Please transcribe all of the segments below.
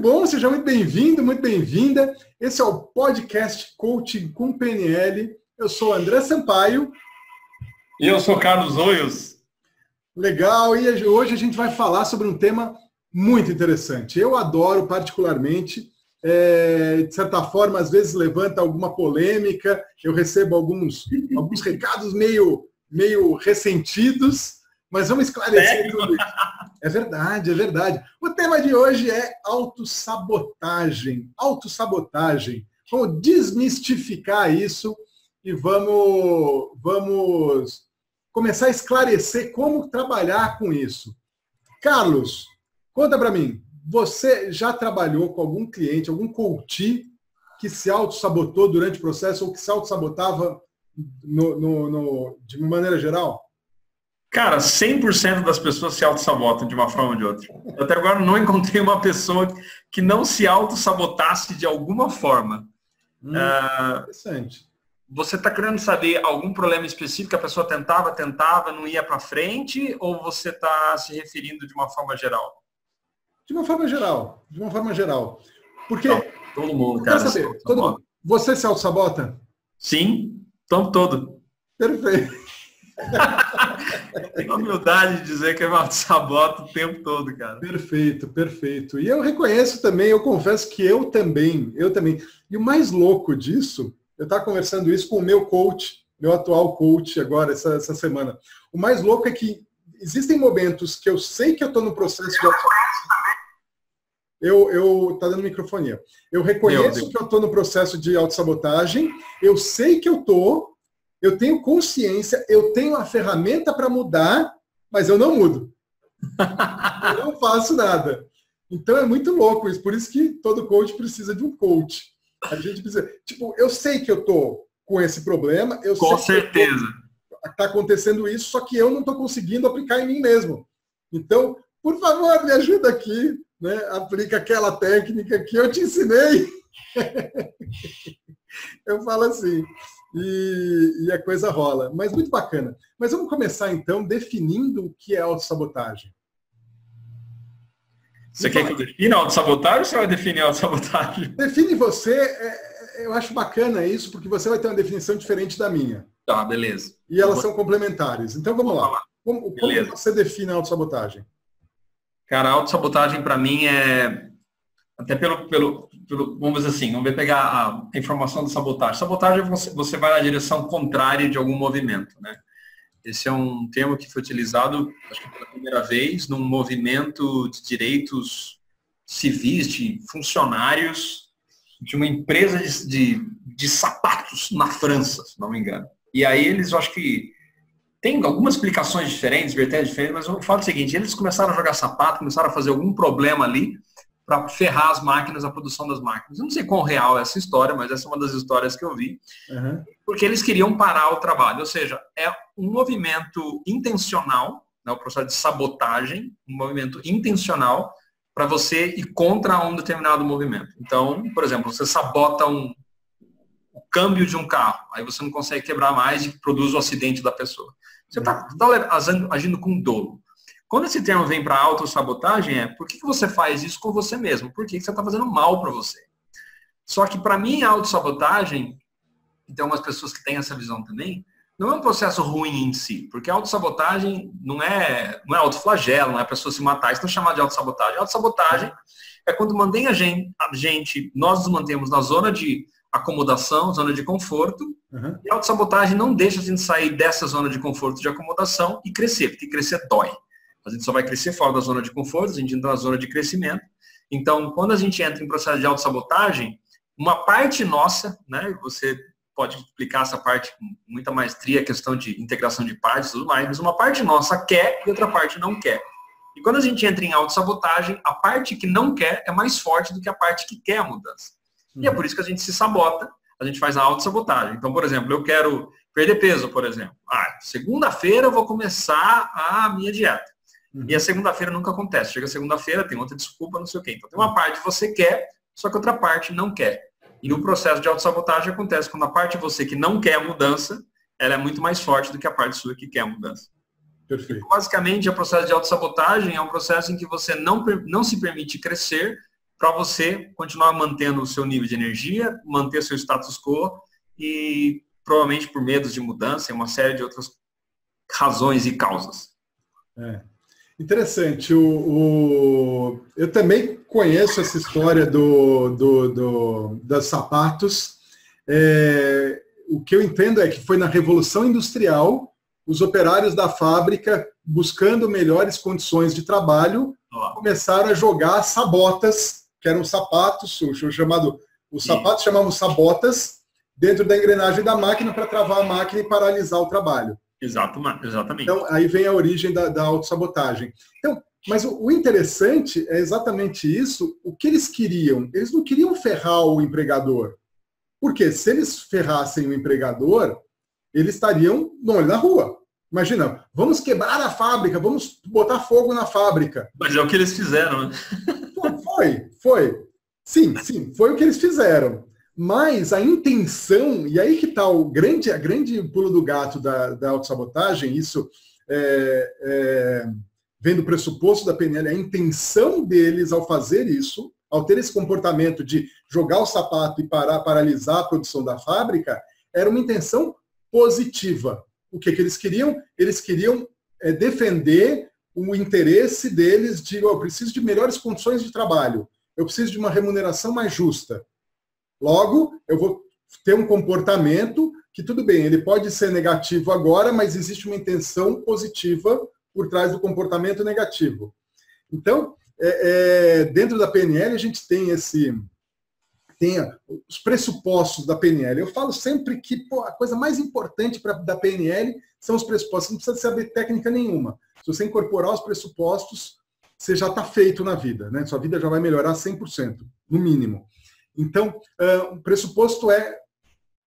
Muito bom, seja muito bem-vindo, muito bem-vinda. Esse é o podcast Coaching com PNL. Eu sou André Sampaio. E eu sou Carlos Oios. Legal, e hoje a gente vai falar sobre um tema muito interessante. Eu adoro particularmente, é, de certa forma, às vezes levanta alguma polêmica, eu recebo alguns, alguns recados meio, meio ressentidos, mas vamos esclarecer Sério? tudo isso. É verdade, é verdade. O tema de hoje é autossabotagem. Autossabotagem. Vamos desmistificar isso e vamos, vamos começar a esclarecer como trabalhar com isso. Carlos, conta para mim, você já trabalhou com algum cliente, algum coach que se auto-sabotou durante o processo ou que se auto-sabotava no, no, no, de maneira geral? Cara, 100% das pessoas se auto-sabotam de uma forma ou de outra. Eu até agora não encontrei uma pessoa que não se auto-sabotasse de alguma forma. Hum, uh, interessante. Você está querendo saber algum problema específico que a pessoa tentava, tentava, não ia para frente, ou você está se referindo de uma forma geral? De uma forma geral. De uma forma geral. Porque. Não, todo mundo, cara. Saber, todo mundo. Você se auto-sabota? Sim, o tempo todo. Perfeito. Tenho humildade de dizer que eu me saboto o tempo todo, cara. Perfeito, perfeito. E eu reconheço também, eu confesso que eu também, eu também. E o mais louco disso, eu estava conversando isso com o meu coach, meu atual coach agora, essa, essa semana. O mais louco é que existem momentos que eu sei que eu estou no processo de eu, eu tá dando microfonia. Eu reconheço que eu estou no processo de autossabotagem, eu sei que eu estou, eu tenho consciência, eu tenho a ferramenta para mudar, mas eu não mudo. eu não faço nada. Então é muito louco isso. Por isso que todo coach precisa de um coach. A gente precisa. Tipo, eu sei que eu tô com esse problema. Eu com certeza. Está acontecendo isso, só que eu não estou conseguindo aplicar em mim mesmo. Então, por favor, me ajuda aqui. Né? Aplica aquela técnica que eu te ensinei. eu falo assim e, e a coisa rola. Mas muito bacana. Mas vamos começar então definindo o que é autossabotagem. Você quer que eu defina autossabotagem ou você vai definir autossabotagem? Define você, é, é, eu acho bacana isso, porque você vai ter uma definição diferente da minha. Tá, beleza. E elas são complementares. Então vamos lá. Como, como você define a autossabotagem? Cara, a autossabotagem para mim é até pelo, pelo, vamos dizer assim, vamos pegar a informação da sabotagem. Sabotagem você, você vai na direção contrária de algum movimento, né? Esse é um termo que foi utilizado, acho que pela primeira vez, num movimento de direitos civis, de funcionários de uma empresa de, de, de sapatos na França, se não me engano. E aí eles, eu acho que tem algumas explicações diferentes, vertentes diferentes, mas eu falo o seguinte, eles começaram a jogar sapato, começaram a fazer algum problema ali, para ferrar as máquinas, a produção das máquinas. Eu não sei quão real é essa história, mas essa é uma das histórias que eu vi. Uhum. Porque eles queriam parar o trabalho. Ou seja, é um movimento intencional, né, o processo de sabotagem, um movimento intencional para você ir contra um determinado movimento. Então, por exemplo, você sabota um, o câmbio de um carro, aí você não consegue quebrar mais e produz o acidente da pessoa. Você está tá agindo com dolo. Quando esse termo vem para autossabotagem, é por que, que você faz isso com você mesmo? Por que, que você está fazendo mal para você? Só que para mim, autossabotagem, e tem algumas pessoas que têm essa visão também, não é um processo ruim em si, porque autossabotagem não é, não é autoflagelo, não é a pessoa se matar, isso não é chamado de autossabotagem. Autossabotagem é quando mantém a gente, a gente, nós nos mantemos na zona de acomodação, zona de conforto, uhum. e a autossabotagem não deixa a gente sair dessa zona de conforto de acomodação e crescer, porque crescer dói. A gente só vai crescer fora da zona de conforto, a gente entra na zona de crescimento. Então, quando a gente entra em processo de autossabotagem, uma parte nossa, né, você pode explicar essa parte com muita maestria, a questão de integração de partes e tudo mais, mas uma parte nossa quer e outra parte não quer. E quando a gente entra em autossabotagem, a parte que não quer é mais forte do que a parte que quer a mudança. Uhum. E é por isso que a gente se sabota, a gente faz a autossabotagem. Então, por exemplo, eu quero perder peso, por exemplo. Ah, segunda-feira eu vou começar a minha dieta. Uhum. E a segunda-feira nunca acontece. Chega segunda-feira, tem outra desculpa, não sei o quê. Então tem uma parte que você quer, só que outra parte não quer. E o processo de autossabotagem acontece quando a parte de você que não quer a mudança, ela é muito mais forte do que a parte sua que quer a mudança. Perfeito. Então, basicamente, o processo de autossabotagem é um processo em que você não, não se permite crescer para você continuar mantendo o seu nível de energia, manter seu status quo e provavelmente por medos de mudança e uma série de outras razões e causas. É. Interessante. O, o, eu também conheço essa história do, do, do dos sapatos. É, o que eu entendo é que foi na Revolução Industrial, os operários da fábrica, buscando melhores condições de trabalho, começaram a jogar sabotas, que eram sapatos, o chamado, os sapatos chamavam sabotas, dentro da engrenagem da máquina para travar a máquina e paralisar o trabalho. Exatamente. Então, aí vem a origem da, da autossabotagem. Então, mas o, o, interessante é exatamente isso. O que eles queriam? Eles não queriam ferrar o empregador. Porque se eles ferrassem o empregador, eles estariam no olho da rua. Imagina, vamos quebrar a fábrica, vamos botar fogo na fábrica. Mas é o que eles fizeram, né? Foi, foi. Sim, sim, foi o que eles fizeram. Mas a intenção, e aí que está o grande, a grande pulo do gato da, da autossabotagem, isso é, é, vem do pressuposto da PNL, a intenção deles ao fazer isso, ao ter esse comportamento de jogar o sapato e parar, paralisar a produção da fábrica, era uma intenção positiva. O que, que eles queriam? Eles queriam é, defender o interesse deles de, oh, eu preciso de melhores condições de trabalho, eu preciso de uma remuneração mais justa. Logo, eu vou ter um comportamento que, tudo bem, ele pode ser negativo agora, mas existe uma intenção positiva por trás do comportamento negativo. Então, é, é, dentro da PNL, a gente tem esse tem os pressupostos da PNL. Eu falo sempre que pô, a coisa mais importante pra, da PNL são os pressupostos. Não precisa saber técnica nenhuma. Se você incorporar os pressupostos, você já está feito na vida. Né? Sua vida já vai melhorar 100%, no mínimo. Então, uh, o pressuposto é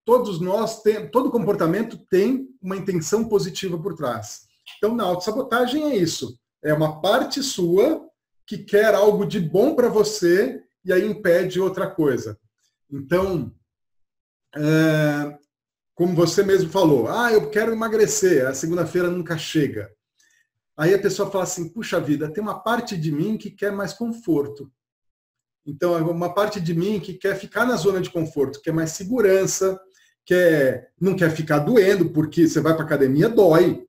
todos nós, tem, todo comportamento tem uma intenção positiva por trás. Então, na autossabotagem é isso. É uma parte sua que quer algo de bom para você e aí impede outra coisa. Então, é, como você mesmo falou, ah, eu quero emagrecer, a segunda-feira nunca chega. Aí a pessoa fala assim, puxa vida, tem uma parte de mim que quer mais conforto. Então, uma parte de mim que quer ficar na zona de conforto, quer mais segurança, quer, não quer ficar doendo, porque você vai para academia, dói.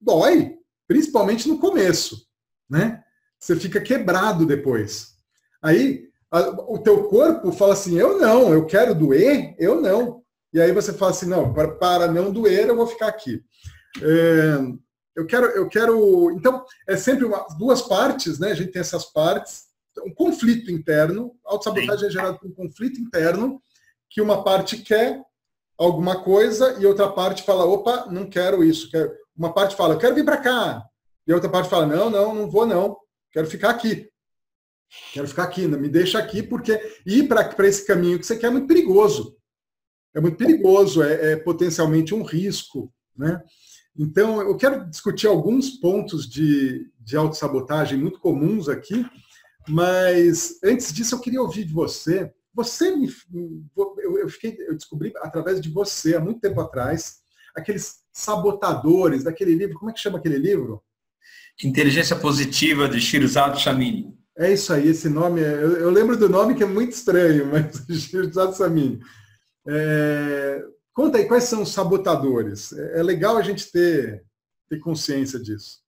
Dói, principalmente no começo, né? Você fica quebrado depois. Aí, a, o teu corpo fala assim, eu não, eu quero doer, eu não. E aí você fala assim, não, para, para não doer, eu vou ficar aqui. É, eu quero, eu quero. Então, é sempre uma, duas partes, né? A gente tem essas partes um conflito interno, autossabotagem é gerado por um conflito interno, que uma parte quer alguma coisa e outra parte fala, opa, não quero isso. Quero... Uma parte fala, eu quero vir para cá. E a outra parte fala, não, não, não vou não, quero ficar aqui. Quero ficar aqui, me deixa aqui, porque ir para esse caminho que você quer é muito perigoso. É muito perigoso, é, é potencialmente um risco. Né? Então, eu quero discutir alguns pontos de, de autossabotagem muito comuns aqui, mas antes disso, eu queria ouvir de você. Você me. Eu, fiquei, eu descobri através de você, há muito tempo atrás, aqueles sabotadores daquele livro. Como é que chama aquele livro? Inteligência Positiva, de Shirzado Chamini. É isso aí, esse nome. É, eu, eu, lembro do nome que é muito estranho, mas Shirzado Chamini. É, conta aí, quais são os sabotadores? É, é legal a gente ter, ter consciência disso.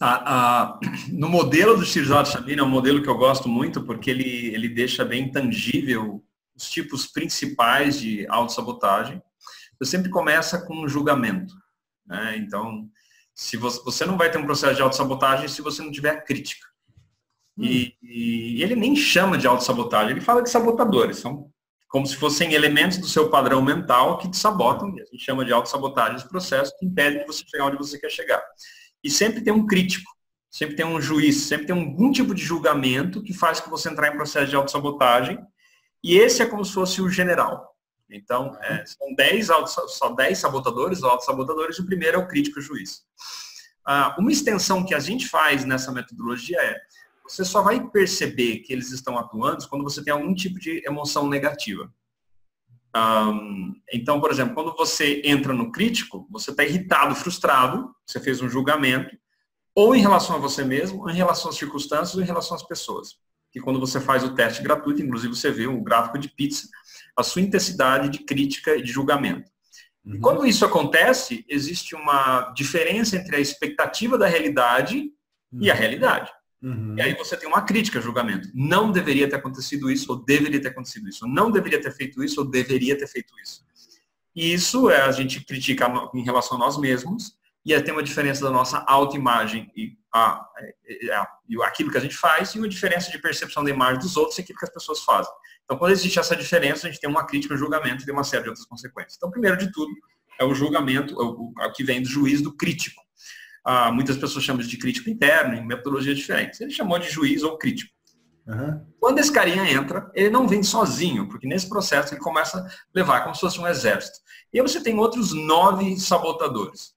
A, a, no modelo do Shirzad Shamir, é um modelo que eu gosto muito, porque ele, ele deixa bem tangível os tipos principais de autossabotagem. Você sempre começa com um julgamento. Né? Então, se você, você não vai ter um processo de autossabotagem se você não tiver crítica. Hum. E, e, ele nem chama de autossabotagem, ele fala de sabotadores. São como se fossem elementos do seu padrão mental que te sabotam. A gente chama de autossabotagem esse processo que impede de você chegar onde você quer chegar. E sempre tem um crítico, sempre tem um juiz, sempre tem algum tipo de julgamento que faz que você entrar em processo de autossabotagem. E esse é como se fosse o general. Então, é, são 10 só 10 sabotadores, autossabotadores, e o primeiro é o crítico juiz. Ah, uma extensão que a gente faz nessa metodologia é você só vai perceber que eles estão atuando quando você tem algum tipo de emoção negativa. Um, então, por exemplo, quando você entra no crítico, você está irritado, frustrado, você fez um julgamento, ou em relação a você mesmo, ou em relação às circunstâncias, ou em relação às pessoas. que quando você faz o teste gratuito, inclusive você vê um gráfico de pizza, a sua intensidade de crítica e de julgamento. Uhum. E quando isso acontece, existe uma diferença entre a expectativa da realidade uhum. e a uhum. realidade. Uhum. E aí você tem uma crítica, julgamento. Não deveria ter acontecido isso, ou deveria ter acontecido isso. Não deveria ter feito isso, ou deveria ter feito isso. E isso é, a gente critica em relação a nós mesmos, e aí tem uma diferença da nossa autoimagem e, a, e, aquilo que a gente faz, e uma diferença de percepção da imagem dos outros e aquilo que as pessoas fazem. Então, quando existe essa diferença, a gente tem uma crítica, um julgamento e tem uma série de outras consequências. Então, primeiro de tudo, é o julgamento, é o, é o que vem do juiz do crítico. Ah, muitas pessoas chamam de crítico interno, em metodologias diferentes. Ele chamou de juiz ou crítico. Uhum. Quando esse carinha entra, ele não vem sozinho, porque nesse processo ele começa a levar como se fosse um exército. E aí você tem outros nove sabotadores.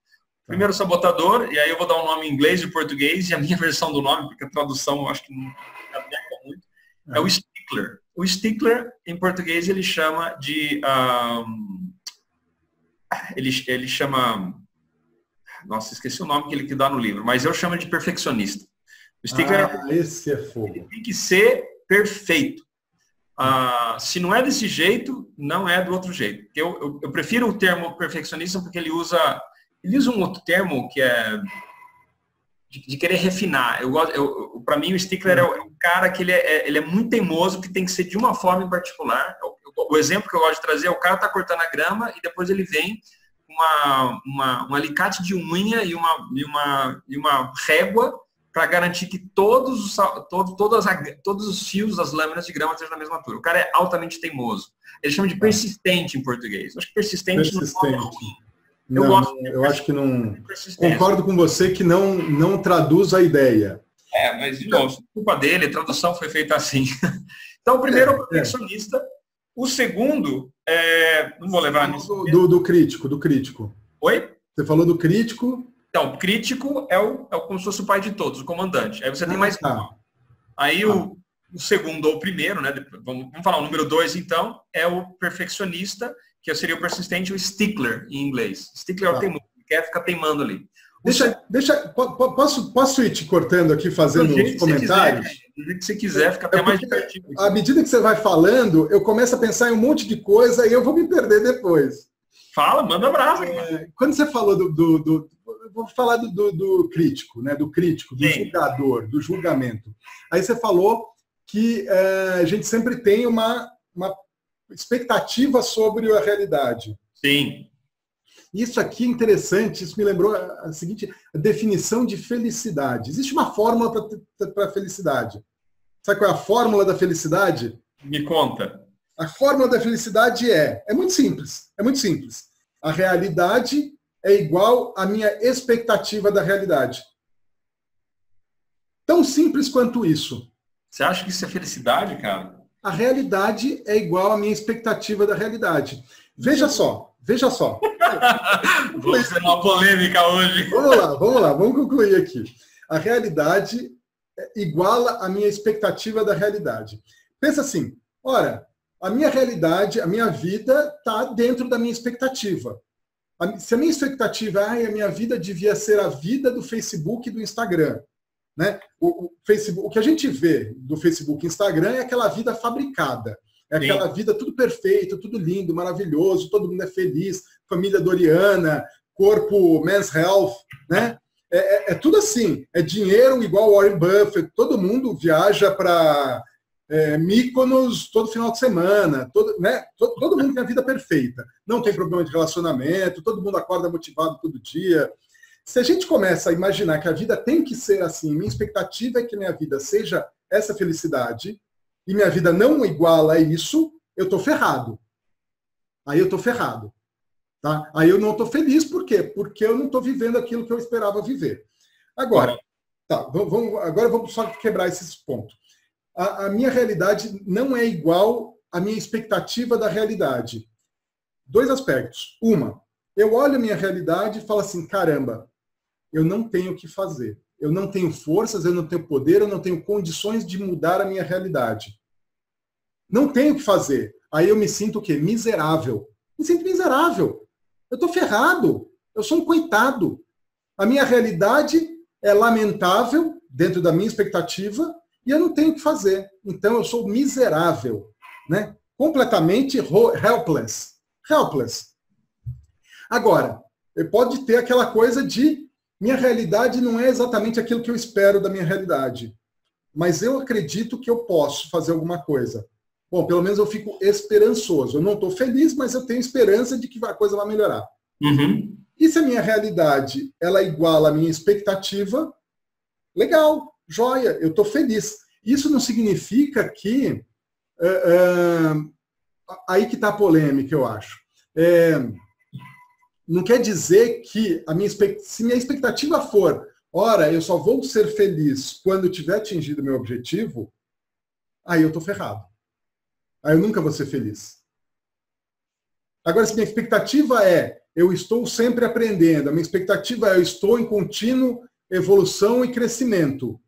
Primeiro sabotador, e aí eu vou dar um nome em inglês e português, e a minha versão do nome, porque a tradução eu acho que não é muito, é o stickler. O stickler, em português, ele chama de... Um, ele, ele chama... Nossa, esqueci o nome que ele que dá no livro, mas eu chamo de perfeccionista. O stickler ah, é, esse é fogo. Tem que ser perfeito. Ah, se não é desse jeito, não é do outro jeito. Eu, eu, eu, prefiro o termo perfeccionista porque ele usa, ele usa um outro termo que é de, de querer refinar. Eu gosto, eu, para mim o stickler é, é um cara que ele é, ele é muito teimoso, que tem que ser de uma forma em particular. O, o exemplo que eu gosto de trazer é o cara tá cortando a grama e depois ele vem uma, uma, um alicate de unha e uma, e uma, e uma régua para garantir que todos os, todo, todas, todos os fios das lâminas de grama estejam na mesma altura. O cara é altamente teimoso. Ele chama de tá. persistente em português. Eu acho que persistente, persistente. não é ruim. Eu, não, gosto eu acho que não. Concordo com você que não, não traduz a ideia. É, mas, de novo, culpa dele, a tradução foi feita assim. Então, o primeiro é, é o perfeccionista. É. O segundo, é, não vou levar nisso. Do, do crítico, do crítico. Oi? Você falou do crítico. Então, crítico é o, é o como se fosse o pai de todos, o comandante. Aí você tem ah, mais tá. Aí o, tá. o, segundo ou o primeiro, né? Vamos, vamos falar o número dois, então, é o perfeccionista, que seria o persistente, o stickler em inglês. Stickler é o tá. teimoso, quer ficar teimando ali. Deixa, deixa, posso, posso ir te cortando aqui, fazendo os comentários? do jeito que você quiser, fica até é mais divertido. À medida que você vai falando, eu começo a pensar em um monte de coisa e eu vou me perder depois. Fala, manda brasa. É, quando você falou do, do, do vou falar do, do, do, crítico, né? Do crítico, do Sim. julgador, do julgamento. Aí você falou que é, a gente sempre tem uma, uma expectativa sobre a realidade. Sim. Isso aqui é interessante, isso me lembrou a seguinte a definição de felicidade. Existe uma fórmula para a felicidade. Sabe qual é a fórmula da felicidade? Me conta. A fórmula da felicidade é, é muito simples, é muito simples. A realidade é igual à minha expectativa da realidade. Tão simples quanto isso. Você acha que isso é felicidade, cara? A realidade é igual à minha expectativa da realidade. Veja só, veja só. Vamos ter uma polêmica hoje. Vamos lá, vamos lá, vamos concluir aqui. A realidade é iguala à minha expectativa da realidade. Pensa assim, ora, a minha realidade, a minha vida está dentro da minha expectativa se a minha expectativa é a minha vida devia ser a vida do Facebook e do Instagram, né? O, o, Facebook, o que a gente vê do Facebook e Instagram é aquela vida fabricada. É Sim. aquela vida tudo perfeito, tudo lindo, maravilhoso, todo mundo é feliz, família doriana, corpo men's health, né? É, é, é tudo assim. É dinheiro igual Warren Buffett, todo mundo viaja para é, Míconos todo final de semana, todo, né? todo, todo mundo tem a vida perfeita, não tem problema de relacionamento, todo mundo acorda motivado todo dia. Se a gente começa a imaginar que a vida tem que ser assim, minha expectativa é que minha vida seja essa felicidade, e minha vida não iguala a isso, eu estou ferrado. Aí eu estou ferrado. Tá? Aí eu não estou feliz, por quê? Porque eu não estou vivendo aquilo que eu esperava viver. Agora, tá, vamos, agora vamos só quebrar esses pontos a, a minha realidade não é igual à minha expectativa da realidade. Dois aspectos. Uma, eu olho a minha realidade e falo assim: caramba, eu não tenho o que fazer. Eu não tenho forças, eu não tenho poder, eu não tenho condições de mudar a minha realidade. Não tenho o que fazer. Aí eu me sinto o quê? Miserável. Me sinto miserável. Eu estou ferrado. Eu sou um coitado. A minha realidade é lamentável dentro da minha expectativa e eu não tenho o que fazer. Então eu sou miserável, né? completamente helpless. Helpless. Agora, pode ter aquela coisa de minha realidade não é exatamente aquilo que eu espero da minha realidade, mas eu acredito que eu posso fazer alguma coisa. Bom, pelo menos eu fico esperançoso. Eu não estou feliz, mas eu tenho esperança de que a coisa vai melhorar. Uhum. E se a minha realidade ela é iguala à minha expectativa, legal, joia, eu estou feliz. Isso não significa que. Uh, uh, aí que está a polêmica, eu acho. É, não quer dizer que a minha se minha expectativa for, ora, eu só vou ser feliz quando eu tiver atingido meu objetivo, aí eu estou ferrado. Aí eu nunca vou ser feliz. Agora, se minha expectativa é eu estou sempre aprendendo, a minha expectativa é eu estou em contínuo evolução e crescimento,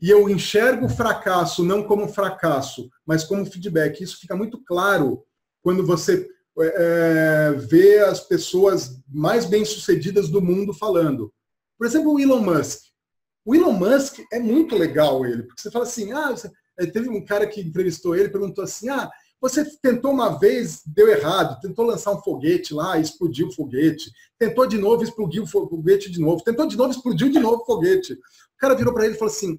e eu enxergo o fracasso não como fracasso, mas como feedback. Isso fica muito claro quando você é, vê as pessoas mais bem-sucedidas do mundo falando. Por exemplo, o Elon Musk. O Elon Musk é muito legal ele, porque você fala assim, ah, você... teve um cara que entrevistou ele, perguntou assim, ah, você tentou uma vez, deu errado, tentou lançar um foguete lá, explodiu o foguete, tentou de novo, explodiu o foguete de novo, tentou de novo, explodiu de novo o foguete. O cara virou para ele e falou assim,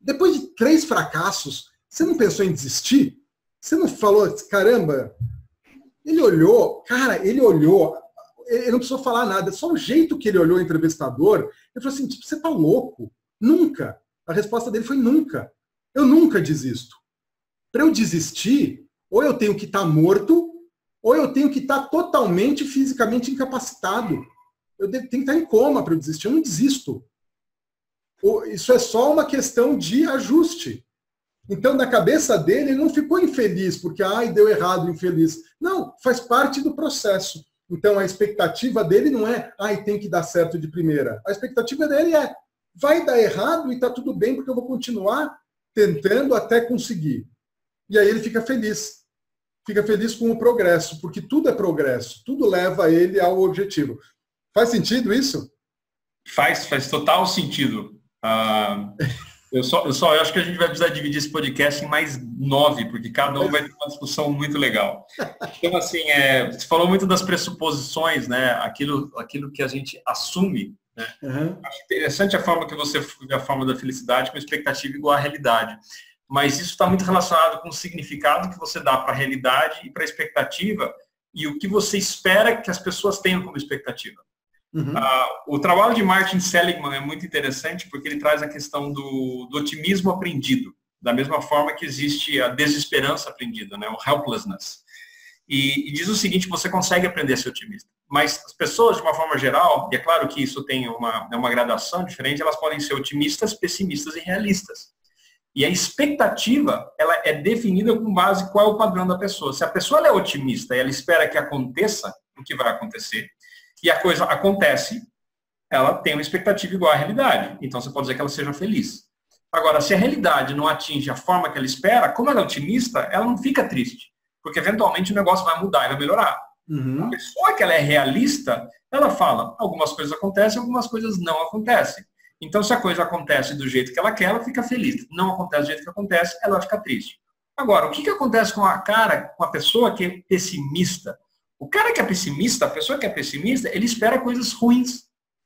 depois de três fracassos, você não pensou em desistir? Você não falou, caramba, ele olhou, cara, ele olhou, ele não precisou falar nada, só o jeito que ele olhou o entrevistador, ele falou assim, tipo, você tá louco? Nunca. A resposta dele foi nunca. Eu nunca desisto. Para eu desistir, ou eu tenho que estar tá morto, ou eu tenho que estar tá totalmente fisicamente incapacitado. Eu tenho que estar tá em coma para eu desistir. Eu não desisto. Isso é só uma questão de ajuste. Então, na cabeça dele, ele não ficou infeliz, porque, ai, deu errado, infeliz. Não, faz parte do processo. Então, a expectativa dele não é, ai, tem que dar certo de primeira. A expectativa dele é, vai dar errado e está tudo bem, porque eu vou continuar tentando até conseguir. E aí ele fica feliz. Fica feliz com o progresso, porque tudo é progresso, tudo leva ele ao objetivo. Faz sentido isso? Faz, faz total sentido. Uh, eu só, eu só eu acho que a gente vai precisar dividir esse podcast em mais nove, porque cada um vai ter uma discussão muito legal. Então, assim, é, você falou muito das pressuposições, né? Aquilo, aquilo que a gente assume. Né? Uhum. Acho interessante a forma que você a forma da felicidade com expectativa igual à realidade. Mas isso está muito relacionado com o significado que você dá para a realidade e para a expectativa e o que você espera que as pessoas tenham como expectativa. Uhum. Uh, o trabalho de Martin Seligman é muito interessante porque ele traz a questão do, do, otimismo aprendido, da mesma forma que existe a desesperança aprendida, né, o helplessness. E, e, diz o seguinte, você consegue aprender a ser otimista. Mas as pessoas, de uma forma geral, e é claro que isso tem uma, é uma gradação diferente, elas podem ser otimistas, pessimistas e realistas. E a expectativa, ela é definida com base qual é o padrão da pessoa. Se a pessoa é otimista e ela espera que aconteça o que vai acontecer, e a coisa acontece, ela tem uma expectativa igual à realidade. Então você pode dizer que ela seja feliz. Agora, se a realidade não atinge a forma que ela espera, como ela é otimista, ela não fica triste. Porque eventualmente o negócio vai mudar e vai melhorar. Uhum. A pessoa que ela é realista, ela fala, algumas coisas acontecem, algumas coisas não acontecem. Então, se a coisa acontece do jeito que ela quer, ela fica feliz. Não acontece do jeito que acontece, ela vai ficar triste. Agora, o que, que acontece com a cara, com a pessoa que é pessimista? O cara que é pessimista, a pessoa que é pessimista, ele espera coisas ruins.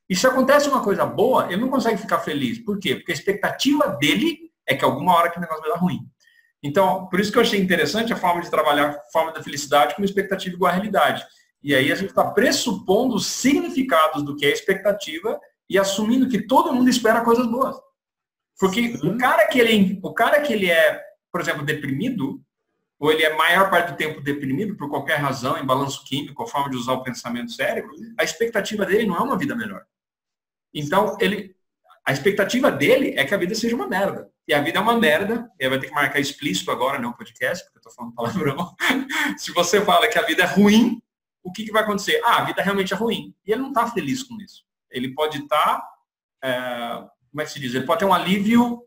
E se acontece uma coisa boa, ele não consegue ficar feliz. Por quê? Porque a expectativa dele é que alguma hora que o negócio vai dar ruim. Então, por isso que eu achei interessante a forma de trabalhar a forma da felicidade com expectativa igual à realidade. E aí a gente está pressupondo os significados do que é expectativa e assumindo que todo mundo espera coisas boas. Porque o cara que ele, o cara que ele é, por exemplo, deprimido, ou ele é maior parte do tempo deprimido por qualquer razão, em balanço químico, forma de usar o pensamento cérebro, a expectativa dele não é uma vida melhor. Então, ele, a expectativa dele é que a vida seja uma merda. E a vida é uma merda, ele vai ter que marcar explícito agora no podcast, porque eu estou falando palavrão. Se você fala que a vida é ruim, o que, que vai acontecer? Ah, a vida realmente é ruim. E ele não está feliz com isso. Ele pode estar, tá, é, como é que se diz? Ele pode ter um alívio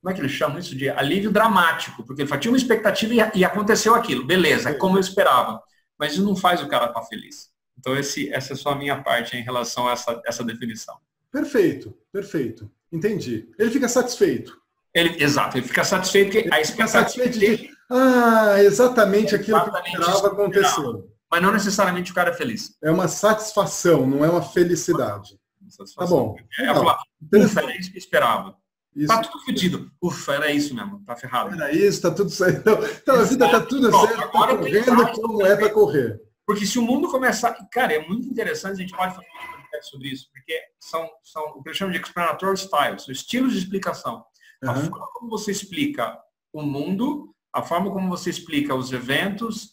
como é que eles chamam isso de alívio dramático, porque ele tinha uma expectativa e, aconteceu aquilo, beleza, é como eu esperava, mas isso não faz o cara estar feliz. Então esse, essa é só a minha parte em relação a essa, essa definição. Perfeito, perfeito. Entendi. Ele fica satisfeito. Ele, exato, ele fica satisfeito que a expectativa dele... Ah, exatamente é aquilo exatamente que esperava aconteceu. Mas não necessariamente o cara é feliz. É uma satisfação, não é uma felicidade. Tá bom. É, falar, ufa, era isso que eu esperava. Isso. Tá tudo fodido. Ufa, era isso mesmo, tá ferrado. Era isso, tá tudo certo. Então, a vida tá tudo Pronto, certo, tá correndo como é para correr. Porque se o mundo começar. Cara, é muito interessante, a gente pode falar sobre isso, porque são, são o que eu chamo de explanatory styles, estilos de explicação. Uhum. A forma como você explica o mundo, a forma como você explica os eventos,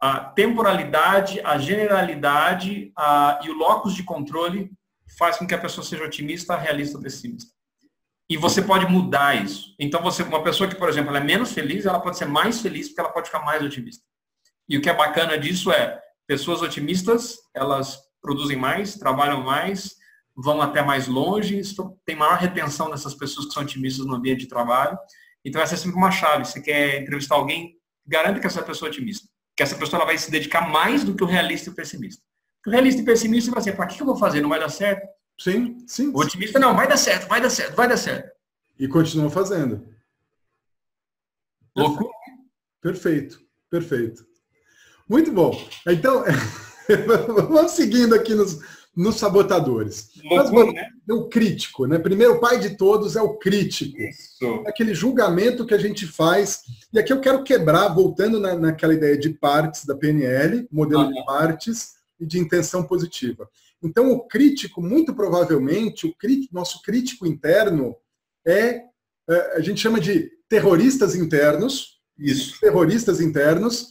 a temporalidade, a generalidade a, e o locus de controle faz com que a pessoa seja otimista, realista ou pessimista. E você pode mudar isso. Então, você, uma pessoa que, por exemplo, é menos feliz, ela pode ser mais feliz porque ela pode ficar mais otimista. E o que é bacana disso é, pessoas otimistas, elas produzem mais, trabalham mais, vão até mais longe, tem maior retenção dessas pessoas que são otimistas no ambiente de trabalho. Então, essa é sempre uma chave. Você quer entrevistar alguém, garanta que essa pessoa é otimista. Que essa pessoa ela vai se dedicar mais do que o realista e o pessimista. O realista e pessimista vai assim, para que eu vou fazer? Não vai dar certo? Sim, sim. O otimista, não, vai dar certo, vai dar certo, vai dar certo. E continua fazendo. Louco. Perfeito, perfeito. Muito bom. Então, vamos seguindo aqui nos, nos sabotadores. Loucura, né? O crítico, né? Primeiro, o pai de todos é o crítico. Isso. Aquele julgamento que a gente faz. E aqui eu quero quebrar, voltando na, naquela ideia de partes da PNL, modelo de partes e de intenção positiva. Então, o crítico, muito provavelmente, o crítico, nosso crítico interno é, é, a gente chama de terroristas internos. Isso. Terroristas internos.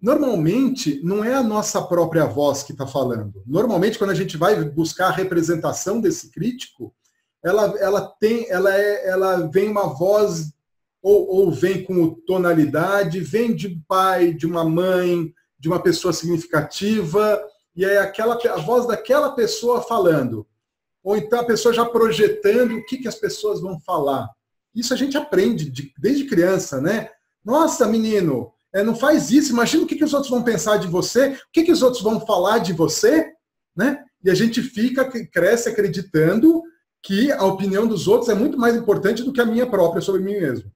Normalmente, não é a nossa própria voz que está falando. Normalmente, quando a gente vai buscar a representação desse crítico, ela, ela tem, ela, é, ela vem uma voz ou, ou vem com tonalidade, vem de um pai, de uma mãe, de uma pessoa significativa, e é aquela, a voz daquela pessoa falando. Ou então a pessoa já projetando o que, que as pessoas vão falar. Isso a gente aprende de, desde criança, né? Nossa, menino, é, não faz isso, imagina o que, que os outros vão pensar de você, o que, que os outros vão falar de você, né? E a gente fica, cresce acreditando que a opinião dos outros é muito mais importante do que a minha própria sobre mim mesmo.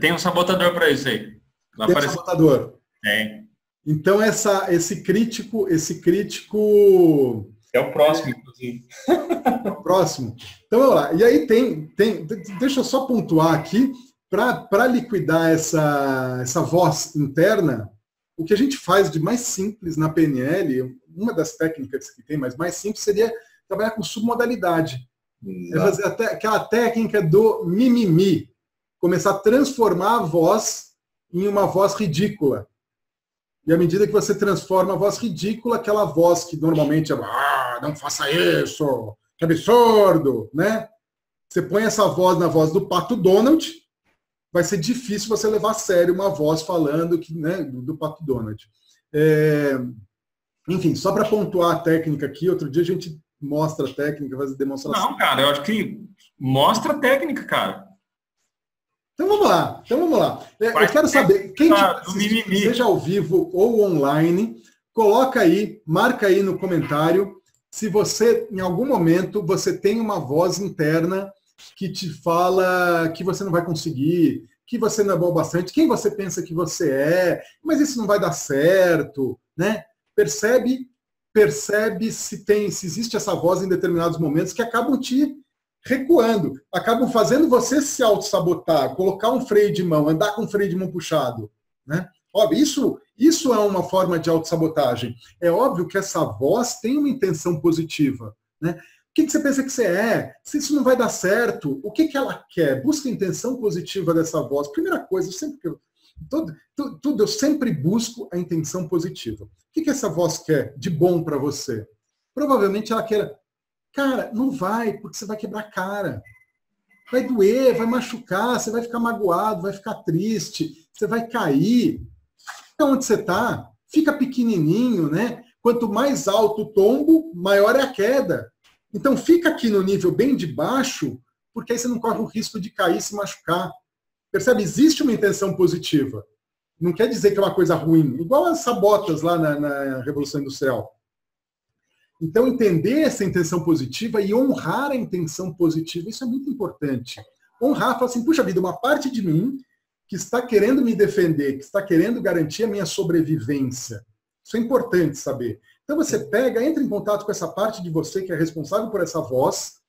Tenho um sabotador para isso aí. Tem um sabotador. Tem. Então essa, esse crítico, esse crítico é o próximo, inclusive. É o próximo. Então vamos lá. E aí tem, tem deixa eu só pontuar aqui para liquidar essa essa voz interna. O que a gente faz de mais simples na PNL, uma das técnicas que tem, mas mais simples seria trabalhar com submodalidade. É fazer até aquela técnica do mimimi, começar a transformar a voz em uma voz ridícula. E à medida que você transforma a voz ridícula, aquela voz que normalmente é ah, não faça isso, que absurdo, né? Você põe essa voz na voz do Pato Donald, vai ser difícil você levar a sério uma voz falando que, né, do Pato Donald. É... Enfim, só para pontuar a técnica aqui, outro dia a gente mostra a técnica, faz a demonstração. Não, cara, eu acho que mostra a técnica, cara. Então vamos lá, então vamos lá. É, eu quero saber, quem seja ao vivo ou online, coloca aí, marca aí no comentário se você, em algum momento, você tem uma voz interna que te fala que você não vai conseguir, que você não é bom bastante, quem você pensa que você é, mas isso não vai dar certo, né? Percebe, percebe se tem, se existe essa voz em determinados momentos que acabam te recuando, acabam fazendo você se auto-sabotar, colocar um freio de mão, andar com freio de mão puxado. Né? Óbvio, isso, isso é uma forma de autossabotagem. É óbvio que essa voz tem uma intenção positiva. Né? O que, que você pensa que você é? Se isso não vai dar certo, o que, que ela quer? Busca a intenção positiva dessa voz. Primeira coisa, eu sempre, tudo, tudo, eu sempre busco a intenção positiva. O que, que essa voz quer de bom para você? Provavelmente ela quer Cara, não vai, porque você vai quebrar a cara. Vai doer, vai machucar, você vai ficar magoado, vai ficar triste, você vai cair. Fica onde você está, fica pequenininho, né? Quanto mais alto o tombo, maior é a queda. Então fica aqui no nível bem de baixo, porque aí você não corre o risco de cair e se machucar. Percebe? Existe uma intenção positiva. Não quer dizer que é uma coisa ruim. Igual as sabotas lá na, na Revolução Industrial. Então, entender essa intenção positiva e honrar a intenção positiva, isso é muito importante. Honrar, falar assim, puxa vida, uma parte de mim que está querendo me defender, que está querendo garantir a minha sobrevivência. Isso é importante saber. Então você pega, entra em contato com essa parte de você que é responsável por essa voz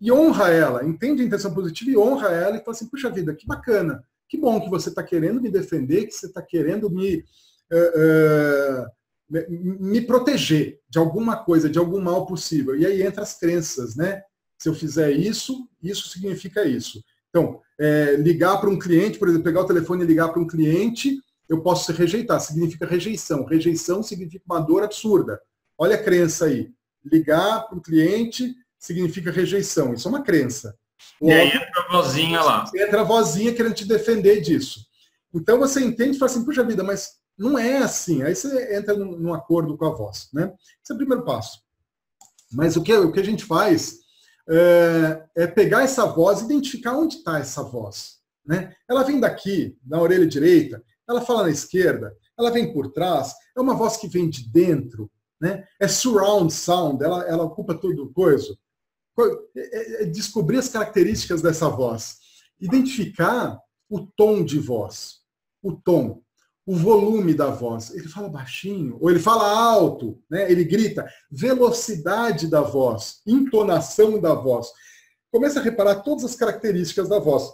e honra ela, entende a intenção positiva e honra ela e fala assim, puxa vida, que bacana, que bom que você está querendo me defender, que você está querendo me, uh, uh, me proteger de alguma coisa, de algum mal possível. E aí entra as crenças, né? Se eu fizer isso, isso significa isso. Então, é, ligar para um cliente, por exemplo, pegar o telefone e ligar para um cliente, eu posso rejeitar, significa rejeição. Rejeição significa uma dor absurda. Olha a crença aí. Ligar para um cliente significa rejeição. Isso é uma crença. O e aí entra a vozinha lá. Entra a vozinha querendo te defender disso. Então você entende e fala assim, puxa vida, mas não é assim. Aí você entra num, num acordo com a voz. Né? Esse é o primeiro passo. Mas o que, o que a gente faz é, é pegar essa voz, identificar onde está essa voz. Né? Ela vem daqui, na orelha direita, ela fala na esquerda, ela vem por trás, é uma voz que vem de dentro, né? é surround sound, ela, ela ocupa tudo o coisa. É, é, é descobrir as características dessa voz, identificar o tom de voz, o tom o volume da voz. Ele fala baixinho, ou ele fala alto, né? ele grita, velocidade da voz, entonação da voz. Começa a reparar todas as características da voz.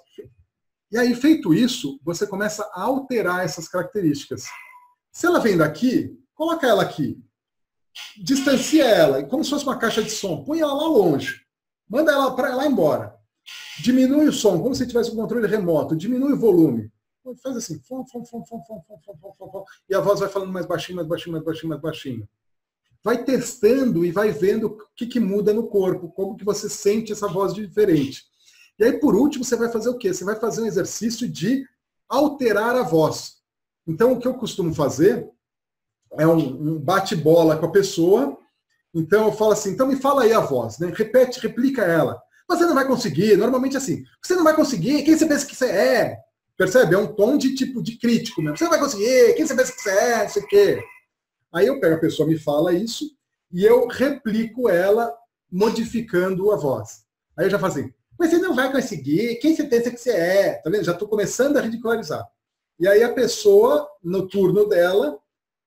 E aí, feito isso, você começa a alterar essas características. Se ela vem daqui, coloca ela aqui. Distancia ela, como se fosse uma caixa de som. Põe ela lá longe. Manda ela para lá embora. Diminui o som, como se tivesse um controle remoto. Diminui o volume faz assim, fom, fom, fom, fom, fom, fom, fom, fom, e a voz vai falando mais baixinho, mais baixinho, mais baixinho, mais baixinho. Vai testando e vai vendo o que, que muda no corpo, como que você sente essa voz diferente. E aí, por último, você vai fazer o quê? Você vai fazer um exercício de alterar a voz. Então, o que eu costumo fazer é um, um bate-bola com a pessoa. Então, eu falo assim, então me fala aí a voz, né? Repete, replica ela. Você não vai conseguir, normalmente assim, você não vai conseguir, quem você pensa que você é? Percebe? É um tom de tipo de crítico mesmo. Você não vai conseguir, quem você pensa que você é, não sei o quê. Aí eu pego a pessoa, me fala isso, e eu replico ela modificando a voz. Aí eu já falo assim, mas você não vai conseguir, quem você pensa que você é? Tá vendo? Já estou começando a ridicularizar. E aí a pessoa, no turno dela,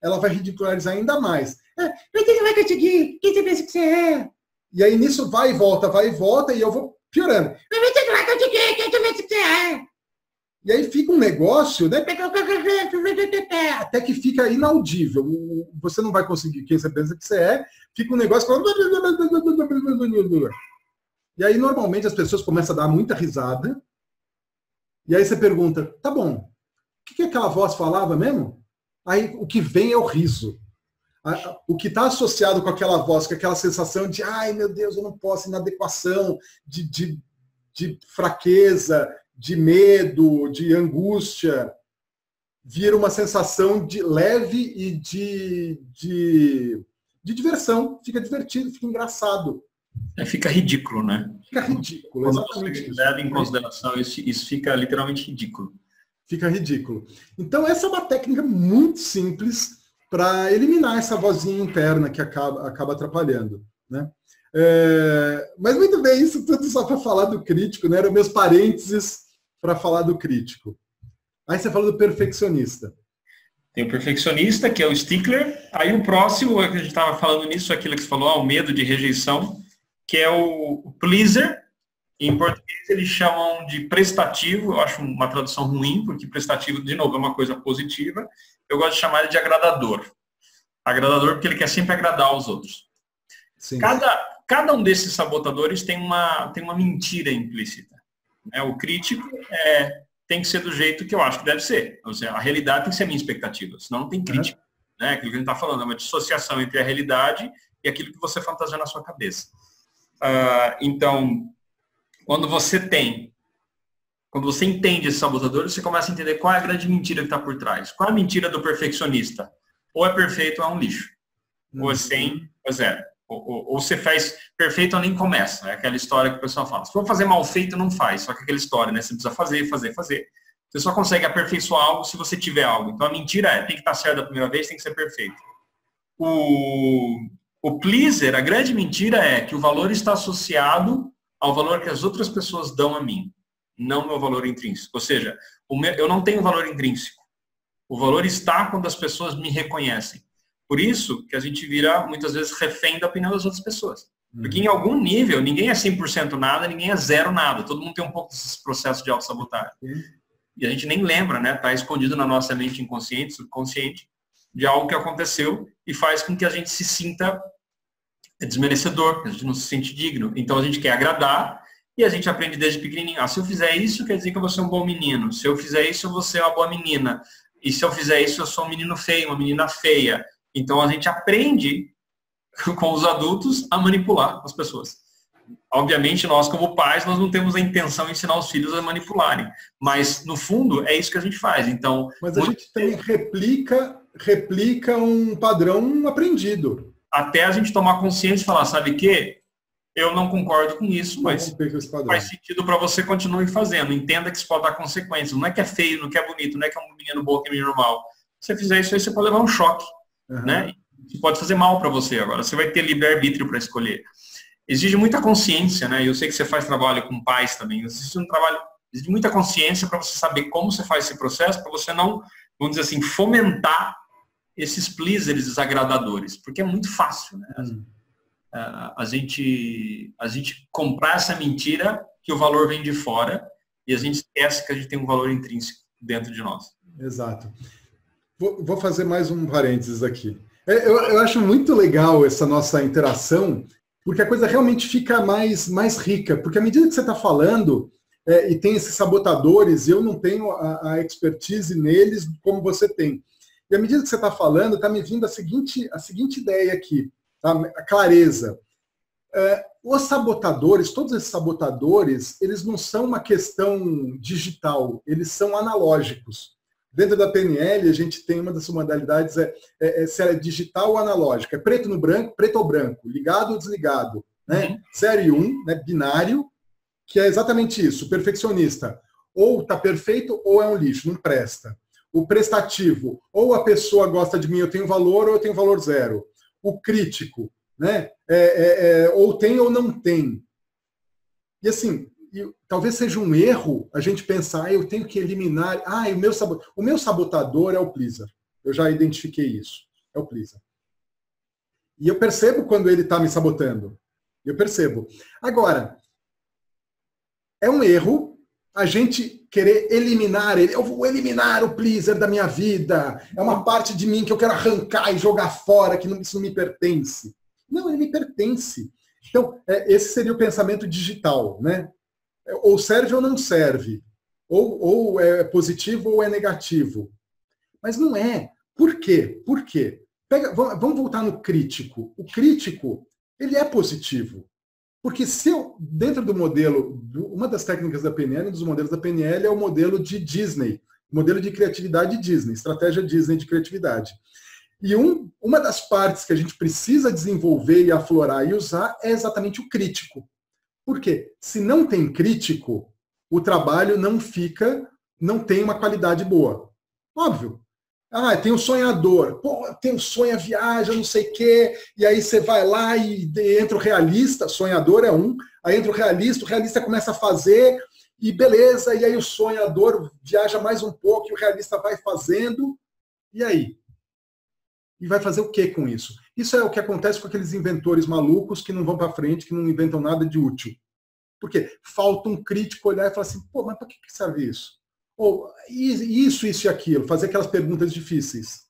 ela vai ridicularizar ainda mais. É, mas você não vai conseguir, quem você pensa que você é? E aí nisso vai e volta, vai e volta, e eu vou piorando. Mas você não vai conseguir, quem você pensa que você é? E aí fica um negócio, né? Até que fica inaudível. Você não vai conseguir quem você pensa que você é, fica um negócio. E aí, normalmente, as pessoas começam a dar muita risada. E aí você pergunta: tá bom, o que, que aquela voz falava mesmo? Aí o que vem é o riso. O que está associado com aquela voz, com aquela sensação de ai meu Deus, eu não posso, inadequação, de, de, de fraqueza, de medo, de angústia, vira uma sensação de leve e de, de, de diversão. Fica divertido, fica engraçado. É, fica ridículo, né? Fica ridículo, Quando exatamente. Você leva em consideração isso, isso fica literalmente ridículo. Fica ridículo. Então, essa é uma técnica muito simples para eliminar essa vozinha interna que acaba, acaba atrapalhando. Né? É, mas muito bem, isso tudo só para falar do crítico, né? Eram meus parênteses para falar do crítico. Aí você falou do perfeccionista. Tem o perfeccionista, que é o stickler. Aí o próximo, a gente estava falando nisso, aquilo que você falou, o medo de rejeição, que é o pleaser. Em português eles chamam de prestativo, eu acho uma tradução ruim, porque prestativo, de novo, é uma coisa positiva. Eu gosto de chamar ele de agradador. Agradador porque ele quer sempre agradar aos outros. Sim. Cada, cada um desses sabotadores tem uma, tem uma mentira implícita. Né? O crítico é, tem que ser do jeito que eu acho que deve ser. Ou seja, a realidade tem que ser a minha expectativa, senão não tem crítica. Uhum. Né? Aquilo que a gente está falando é uma dissociação entre a realidade e aquilo que você fantasia na sua cabeça. Uh, então, quando você tem, quando você entende esse sabotador, você começa a entender qual é a grande mentira que está por trás. Qual é a mentira do perfeccionista? Ou é perfeito ou é um lixo. Uhum. Ou é 100 ou é zero. Ou, ou, você faz perfeito ou nem começa. É aquela história que o pessoal fala. Se for fazer mal feito, não faz. Só que aquela história, né? Você precisa fazer, fazer, fazer. Você só consegue aperfeiçoar algo se você tiver algo. Então a mentira é, tem que estar certo da primeira vez, tem que ser perfeito. O, o pleaser, a grande mentira é que o valor está associado ao valor que as outras pessoas dão a mim. não meu valor intrínseco. Ou seja, meu, eu não tenho valor intrínseco. O valor está quando as pessoas me reconhecem. Por isso que a gente vira, muitas vezes, refém da opinião das outras pessoas. Porque em algum nível, ninguém é 100% nada, ninguém é zero nada. Todo mundo tem um pouco desses processos de autossabotagem. E a gente nem lembra, né? Está escondido na nossa mente inconsciente, subconsciente, de algo que aconteceu e faz com que a gente se sinta desmerecedor, que a gente não se sente digno. Então a gente quer agradar e a gente aprende desde pequenininho. Ah, se eu fizer isso, quer dizer que eu vou ser um bom menino. Se eu fizer isso, eu vou ser uma boa menina. E se eu fizer isso, eu sou um menino feio, uma menina feia. Então a gente aprende com os adultos a manipular as pessoas. Obviamente, nós como pais, nós não temos a intenção de ensinar os filhos a manipularem, mas no fundo é isso que a gente faz. Então, mas a muito... gente também replica replica um padrão aprendido. Até a gente tomar consciência e falar, sabe que eu não concordo com isso, mas faz sentido para você continuar fazendo. Entenda que isso pode dar consequências. Não é que é feio, não é que é bonito, não é que é um menino bom, que é um menino mal. Se você fizer isso aí, você pode levar um choque, uhum. né? pode fazer mal para você agora. Você vai ter livre-arbítrio para escolher. Exige muita consciência, né? Eu sei que você faz trabalho com pais também. Existe um trabalho, exige muita consciência para você saber como você faz esse processo, para você não, vamos dizer assim, fomentar esses pleasers desagradadores, porque é muito fácil, né? Hum. A, a, gente, a gente comprar essa mentira que o valor vem de fora e a gente esquece que a gente tem um valor intrínseco dentro de nós. Exato. Vou, vou fazer mais um parênteses aqui. É, eu, eu acho muito legal essa nossa interação, porque a coisa realmente fica mais, mais rica. Porque à medida que você está falando, é, e tem esses sabotadores, eu não tenho a, a, expertise neles como você tem. E à medida que você está falando, está me vindo a seguinte, a seguinte ideia aqui, tá? a clareza. É, os sabotadores, todos esses sabotadores, eles não são uma questão digital, eles são analógicos. Dentro da PNL, a gente tem uma das modalidades, é, é, é se é digital ou analógica. É preto no branco, preto ou branco, ligado ou desligado. Né? Uhum. 0 e 1, um, né? binário, que é exatamente isso, perfeccionista. Ou está perfeito ou é um lixo, não presta. O prestativo, ou a pessoa gosta de mim, eu tenho valor, ou eu tenho valor zero. O crítico, né? É, é, é, ou tem ou não tem. E assim, e talvez seja um erro a gente pensar, ah, eu tenho que eliminar, ah, o meu, sabotador, o meu sabotador é o pleaser. Eu já identifiquei isso. É o pleaser. E eu percebo quando ele está me sabotando. Eu percebo. Agora, é um erro a gente querer eliminar ele. Eu vou eliminar o pleaser da minha vida. É uma parte de mim que eu quero arrancar e jogar fora, que não, isso não me pertence. Não, ele me pertence. Então, é, esse seria o pensamento digital, né? Ou serve ou não serve, ou, ou é positivo ou é negativo. Mas não é. Por quê? Por quê? Pega, vamos voltar no crítico. O crítico, ele é positivo. Porque se eu, dentro do modelo, uma das técnicas da PNL, um dos modelos da PNL é o modelo de Disney, modelo de criatividade Disney, estratégia Disney de criatividade. E um, uma das partes que a gente precisa desenvolver e aflorar e usar é exatamente o crítico. Por quê? Se não tem crítico, o trabalho não fica, não tem uma qualidade boa. Óbvio. Ah, tem um sonhador. Pô, tem um sonho, viaja, não sei o quê. E aí você vai lá e entra o realista, sonhador é um. Aí entra o realista, o realista começa a fazer e beleza. E aí o sonhador viaja mais um pouco e o realista vai fazendo. E aí? E vai fazer o que com isso? Isso é o que acontece com aqueles inventores malucos que não vão para frente, que não inventam nada de útil. Porque falta um crítico olhar e falar assim, pô, mas para que serve isso? Ou isso, isso e aquilo, fazer aquelas perguntas difíceis.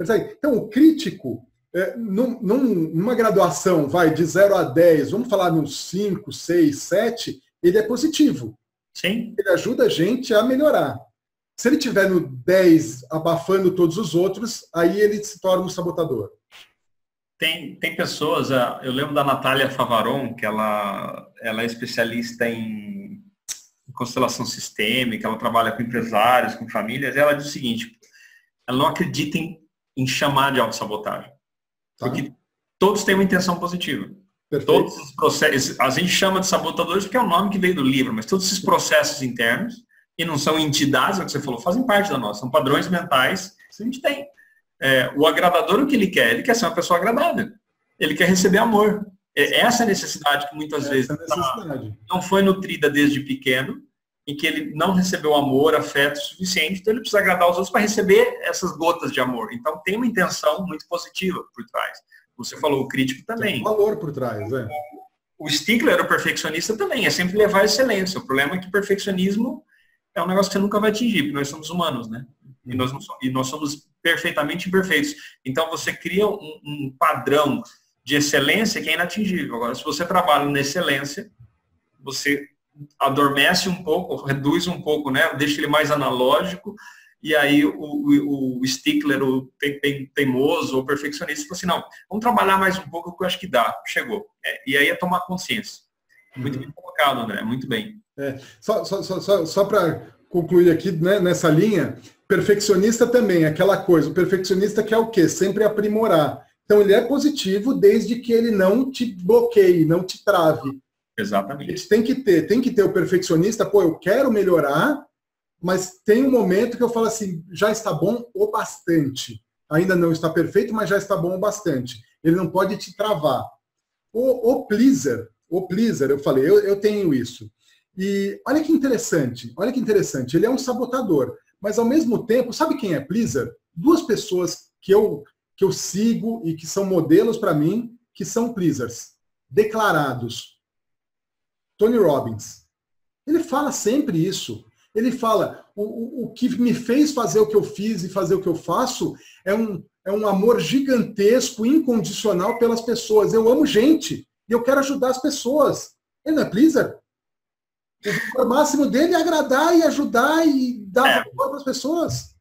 Então, o crítico, é, num, numa graduação, vai de 0 a 10, vamos falar nos 5, 6, 7, ele é positivo. Sim. Ele ajuda a gente a melhorar. Se ele tiver no 10 abafando todos os outros, aí ele se torna um sabotador. Tem, tem pessoas, ah, eu lembro da Natália Favaron, que ela, ela é especialista em, constelação sistêmica, ela trabalha com empresários, com famílias, e ela diz o seguinte, ela não acredita em, em chamar de autossabotagem. Tá. Porque todos têm uma intenção positiva. Perfeito. Todos os processos, a gente chama de sabotadores porque é o nome que veio do livro, mas todos esses processos internos, e não são entidades, é o que você falou, fazem parte da nossa, são padrões mentais que a gente tem. É, o agradador, o que ele quer? Ele quer ser uma pessoa agradável. Ele quer receber amor. É essa necessidade que muitas vezes tá, não foi nutrida desde pequeno em que ele não recebeu amor, afeto suficiente, então ele precisa agradar os outros para receber essas gotas de amor. Então tem uma intenção muito positiva por trás. Você falou o crítico também. Tem um valor por trás, é. O Stickler, o perfeccionista também, é sempre levar a excelência. O problema é que o perfeccionismo é um negócio que você nunca vai atingir, porque nós somos humanos, né? E nós, somos, e nós somos perfeitamente imperfeitos. Então você cria um, um padrão de excelência que é inatingível. Agora, se você trabalha na excelência, você adormece um pouco, reduz um pouco, né? Deixa ele mais analógico, e aí o, o, o stickler, o teimoso, o perfeccionista, fala assim, não, vamos trabalhar mais um pouco, que eu acho que dá, chegou. É, e aí é tomar consciência. Muito uhum. bem colocado, André, muito bem. É, só só, só, só para concluir aqui né, nessa linha, perfeccionista também, aquela coisa, o perfeccionista quer o quê? Sempre aprimorar. Então ele é positivo desde que ele não te bloqueie, não te trave. Exatamente. A gente tem que ter, tem que ter o perfeccionista, pô, eu quero melhorar, mas tem um momento que eu falo assim, já está bom o bastante. Ainda não está perfeito, mas já está bom o bastante. Ele não pode te travar. O, o pleaser, o pleaser, eu falei, eu, eu tenho isso. E olha que interessante, olha que interessante, ele é um sabotador, mas ao mesmo tempo, sabe quem é pleaser? Duas pessoas que eu que eu sigo e que são modelos para mim, que são pleasers, declarados. Tony Robbins. Ele fala sempre isso. Ele fala: o, o, o, que me fez fazer o que eu fiz e fazer o que eu faço é um, é um amor gigantesco, incondicional pelas pessoas. Eu amo gente e eu quero ajudar as pessoas. Ele não é pleaser? O máximo dele é agradar e ajudar e dar é. valor para as pessoas.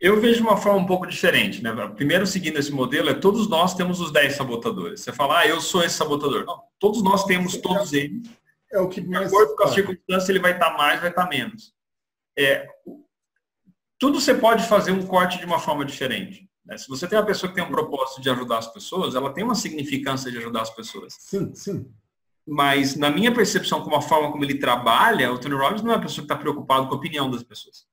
Eu vejo uma forma um pouco diferente, né? Primeiro, seguindo esse modelo, é todos nós temos os 10 sabotadores. Você fala, ah, eu sou esse sabotador. Não, todos nós temos todos eles é o que mais. De acordo com a circunstância, ele vai estar mais, vai estar menos. É, tudo você pode fazer um corte de uma forma diferente. Né? Se você tem uma pessoa que tem um propósito de ajudar as pessoas, ela tem uma significância de ajudar as pessoas. Sim, sim. Mas na minha percepção, com a forma como ele trabalha, o Tony Robbins não é uma pessoa que está preocupado com a opinião das pessoas.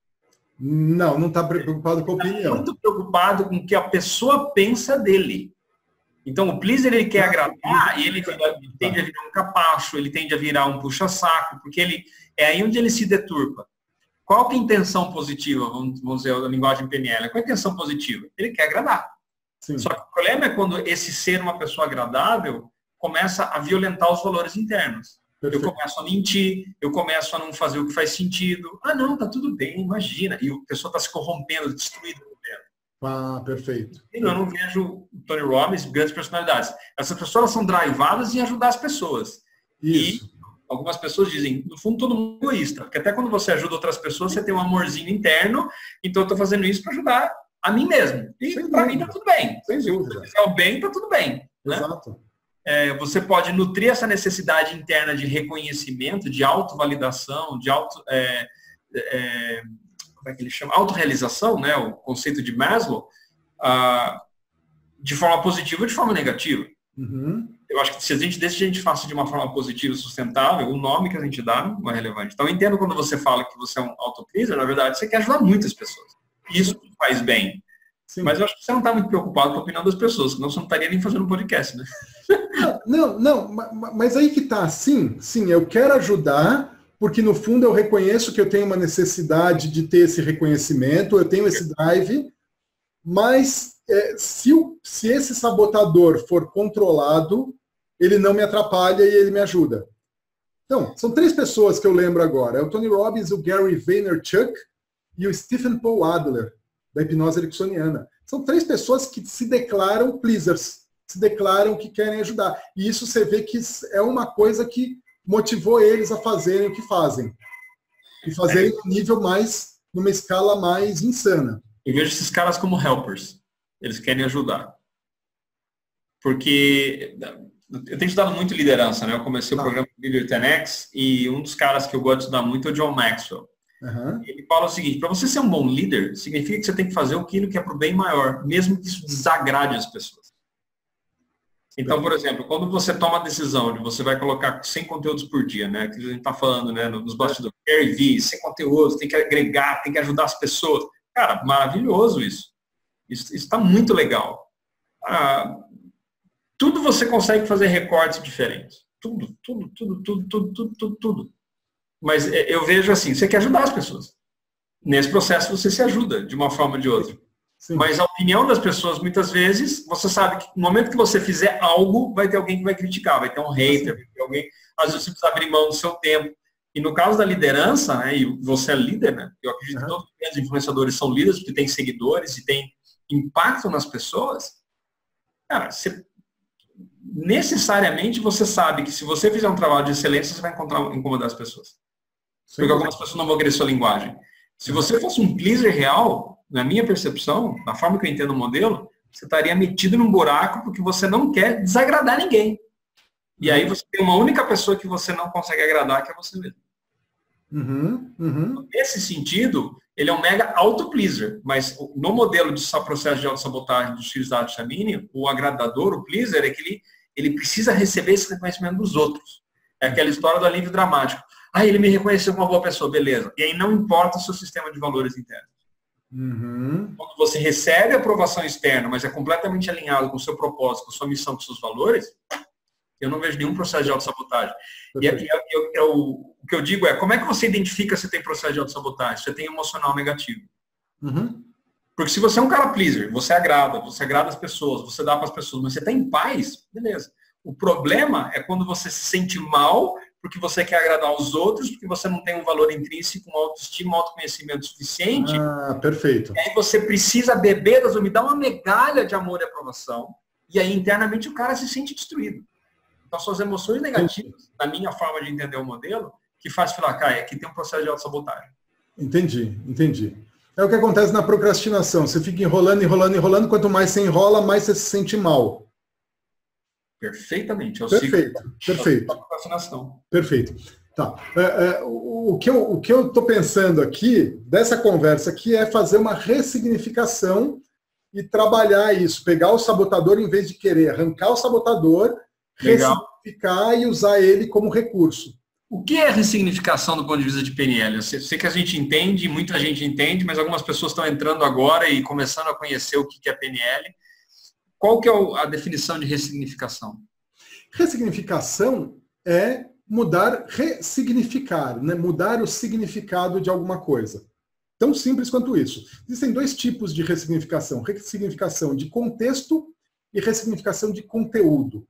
Não, não está preocupado com a opinião. Está muito preocupado com o que a pessoa pensa dele. Então, o pleaser, ele quer agradar e ele, ele tende a virar um capacho, ele tende a virar um puxa-saco, porque ele é aí onde ele se deturpa. Qual que é a intenção positiva, vamos, vamos dizer, a linguagem PNL? Qual é a intenção positiva? Ele quer agradar. Sim. Só que o problema é quando esse ser uma pessoa agradável começa a violentar os valores internos. Perfeito. Eu começo a mentir, eu começo a não fazer o que faz sentido. Ah, não, tá tudo bem, imagina. E a pessoa está se corrompendo, destruída ah, perfeito. Eu não vejo Tony Robbins, grandes personalidades. Essas pessoas são drivadas em ajudar as pessoas. Isso. E algumas pessoas dizem, no fundo, todo mundo é egoísta. Porque até quando você ajuda outras pessoas, você tem um amorzinho interno. Então, eu estou fazendo isso para ajudar a mim mesmo. E para mim está tudo bem. Sem dúvida. Se o bem, está tudo bem. Né? Exato. É, você pode nutrir essa necessidade interna de reconhecimento, de autovalidação, de auto... É, é, como é que ele chama? Autorrealização, né? O conceito de Maslow, ah, de forma positiva ou de forma negativa. Uhum. Eu acho que se a gente, desde que a gente faça de uma forma positiva e sustentável, o nome que a gente dá não é relevante. Então, eu entendo quando você fala que você é um autocrítico, na verdade, você quer ajudar muitas pessoas. Isso faz bem. Sim. Mas eu acho que você não está muito preocupado com a opinião das pessoas, senão você não estaria nem fazendo um podcast, né? Não, não, mas aí que tá, sim, sim, eu quero ajudar, porque no fundo eu reconheço que eu tenho uma necessidade de ter esse reconhecimento, eu tenho esse drive, mas é, se, o, se esse sabotador for controlado, ele não me atrapalha e ele me ajuda. Então, são três pessoas que eu lembro agora. É o Tony Robbins, o Gary Vaynerchuk e o Stephen Paul Adler, da hipnose ericksoniana. São três pessoas que se declaram pleasers, se declaram que querem ajudar. E isso você vê que é uma coisa que motivou eles a fazerem o que fazem. E fazerem é. nível mais, numa escala mais insana. Eu vejo esses caras como helpers. Eles querem ajudar. Porque eu tenho estudado muito liderança, né? Eu comecei tá. o programa Leader 10X e um dos caras que eu gosto de estudar muito é o John Maxwell. Uhum. Ele fala o seguinte, para você ser um bom líder, significa que você tem que fazer aquilo que é para o bem maior, mesmo que isso desagrade as pessoas. Então, por exemplo, quando você toma a decisão de você vai colocar 100 conteúdos por dia, né? Que a gente está falando, né? Nos bastidores, Gary 100 conteúdos, tem que agregar, tem que ajudar as pessoas. Cara, maravilhoso isso. Isso está muito legal. Ah, tudo você consegue fazer recortes diferentes. Tudo, tudo, tudo, tudo, tudo, tudo, tudo, tudo. Mas é, eu vejo assim, você quer ajudar as pessoas. Nesse processo você se ajuda de uma forma ou de outra. Sim. Mas a opinião das pessoas, muitas vezes, você sabe que no momento que você fizer algo, vai ter alguém que vai criticar, vai ter um hater, vai ter alguém. Às vezes você precisa abrir mão do seu tempo. E no caso da liderança, né, e você é líder, né? Eu acredito uhum. que todos os influenciadores são líderes porque têm seguidores e têm impacto nas pessoas. Cara, você, necessariamente você sabe que se você fizer um trabalho de excelência, você vai encontrar, incomodar as pessoas. Sim. Porque algumas pessoas não vão querer sua linguagem. Se você fosse um pleaser real, na minha percepção, na forma que eu entendo o modelo, você estaria metido num buraco porque você não quer desagradar ninguém. E aí você tem uma única pessoa que você não consegue agradar, que é você mesmo. Uhum, uhum. Nesse sentido, ele é um mega auto-pleaser, mas no modelo de processo de autossabotagem dos filhos da Chamini, o agradador, o pleaser, é que ele, ele precisa receber esse reconhecimento dos outros. É aquela história do alívio dramático. Ah, ele me reconheceu como uma boa pessoa, beleza. E aí não importa o seu sistema de valores internos. Uhum. Quando você recebe aprovação externa, mas é completamente alinhado com o seu propósito, com a sua missão, com seus valores, eu não vejo nenhum processo de autossabotagem. E, e, e eu, o que eu digo é, como é que você identifica se tem processo de autossabotagem? Você tem emocional negativo. Uhum. Porque se você é um cara pleaser, você agrada, você agrada as pessoas, você dá para as pessoas, mas você está em paz, beleza. O problema é quando você se sente mal porque você quer agradar os outros, porque você não tem um valor intrínseco, uma autoestima, um autoconhecimento suficiente. Ah, perfeito. E aí você precisa beber das me dá uma megalha de amor e aprovação. E aí internamente o cara se sente destruído. Então, suas emoções negativas, na minha forma de entender o modelo, que faz falar, cara, aqui tem um processo de autossabotagem. Entendi, entendi. É o que acontece na procrastinação. Você fica enrolando, enrolando, enrolando. Quanto mais você enrola, mais você se sente mal. Perfeitamente. Eu perfeito, sigo, perfeito. procrastinação. Perfeito. Tá. É, é, o, o, que eu o estou pensando aqui dessa conversa aqui é fazer uma ressignificação e trabalhar isso, pegar o sabotador em vez de querer arrancar o sabotador Legal. ressignificar e usar ele como recurso. O que é ressignificação do ponto de vista de PNL? Eu sei, que a gente entende, muita gente entende, mas algumas pessoas estão entrando agora e começando a conhecer o que é PNL. Qual que é a definição de ressignificação? Ressignificação é mudar, ressignificar, né? mudar o significado de alguma coisa. Tão simples quanto isso. Existem dois tipos de ressignificação: ressignificação de contexto e ressignificação de conteúdo.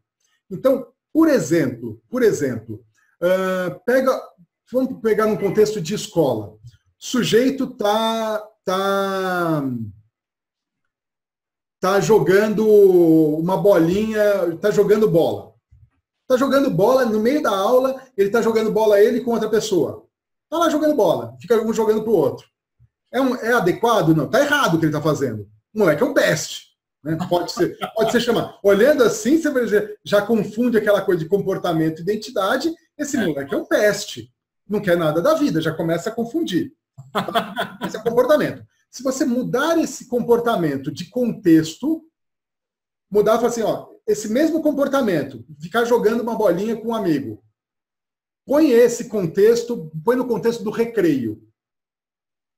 Então, por exemplo, por exemplo, uh, pega, vamos pegar num contexto de escola. O sujeito tá, tá, tá jogando uma bolinha, tá jogando bola. Tá jogando bola no meio da aula, ele tá jogando bola ele com outra pessoa. Tá lá jogando bola, fica um jogando pro outro. É, um, é adequado? Não, tá errado o que ele tá fazendo. O moleque é um peste. Né? Pode, ser, pode ser chamado. Olhando assim, você já, já confunde aquela coisa de comportamento e identidade. Esse é. moleque é um peste. Não quer nada da vida, já começa a confundir. Tá? Esse é comportamento. Se você mudar esse comportamento de contexto, mudar e falar assim, ó, esse mesmo comportamento, ficar jogando uma bolinha com um amigo, põe esse contexto, põe no contexto do recreio.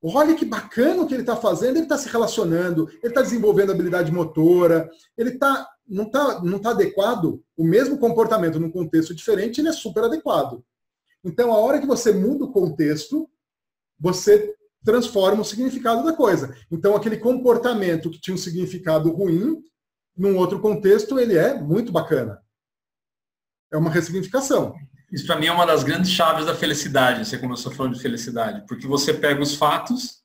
Olha que bacana o que ele está fazendo, ele está se relacionando, ele está desenvolvendo habilidade motora, ele tá, não está não tá adequado, o mesmo comportamento num contexto diferente, ele é super adequado. Então, a hora que você muda o contexto, você transforma o significado da coisa. Então, aquele comportamento que tinha um significado ruim, num outro contexto, ele é muito bacana. É uma ressignificação. Isso para mim é uma das grandes chaves da felicidade, você começou falando de felicidade, porque você pega os fatos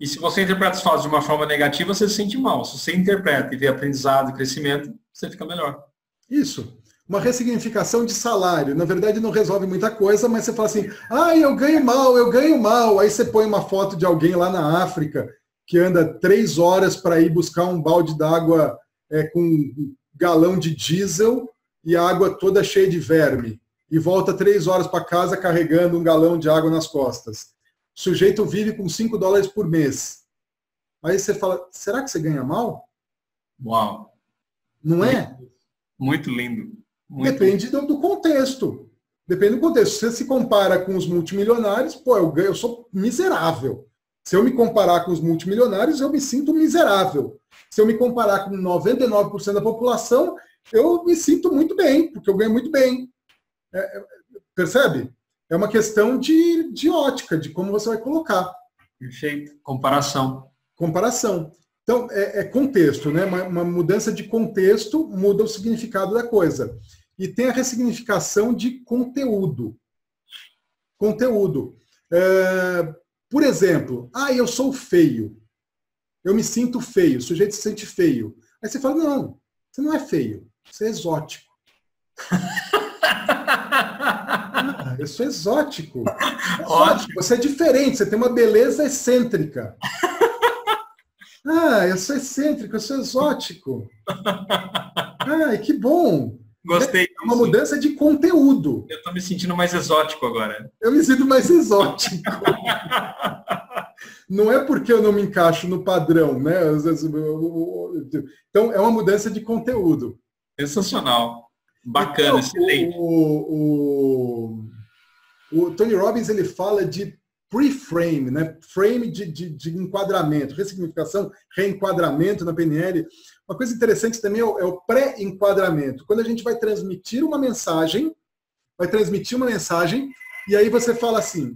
e se você interpreta os fatos de uma forma negativa, você se sente mal. Se você interpreta e vê aprendizado e crescimento, você fica melhor. Isso. Uma ressignificação de salário. Na verdade, não resolve muita coisa, mas você fala assim, ah, eu ganho mal, eu ganho mal. Aí você põe uma foto de alguém lá na África que anda três horas para ir buscar um balde d'água é, com um galão de diesel e a água toda cheia de verme e volta três horas para casa carregando um galão de água nas costas. O sujeito vive com 5 dólares por mês. Aí você fala, será que você ganha mal? Uau! Não é? Muito lindo. Muito Depende lindo. do contexto. Depende do contexto. Se você se compara com os multimilionários, pô, eu, ganho, eu sou miserável. Se eu me comparar com os multimilionários, eu me sinto miserável. Se eu me comparar com 99% da população, eu me sinto muito bem, porque eu ganho muito bem. É, é, percebe? É, É uma questão de, de ótica, de como você vai colocar. Perfeito. Comparação. Comparação. Então, é, é contexto, né? Uma, uma, mudança de contexto muda o significado da coisa. E tem a ressignificação de conteúdo. Conteúdo. É, por exemplo, ah, eu sou feio. Eu me sinto feio. O sujeito se sente feio. Aí você fala, não, você não é feio. Você é exótico. ah, eu sou exótico. exótico. Você é diferente, você tem uma beleza excêntrica. Ah, eu sou excêntrico, eu sou exótico. Ai, que bom. Gostei. É uma mudança de conteúdo. Eu estou me sentindo mais exótico agora. Eu me sinto mais exótico. não é porque eu não me encaixo no padrão, né? Então, é uma mudança de conteúdo. Sensacional. Bacana, então, excelente. O, o, o Tony Robbins ele fala de pre-frame, né? frame de, de, de, enquadramento, ressignificação, reenquadramento na PNL. Uma coisa interessante também é o, é o pré-enquadramento. Quando a gente vai transmitir uma mensagem, vai transmitir uma mensagem, e aí você fala assim,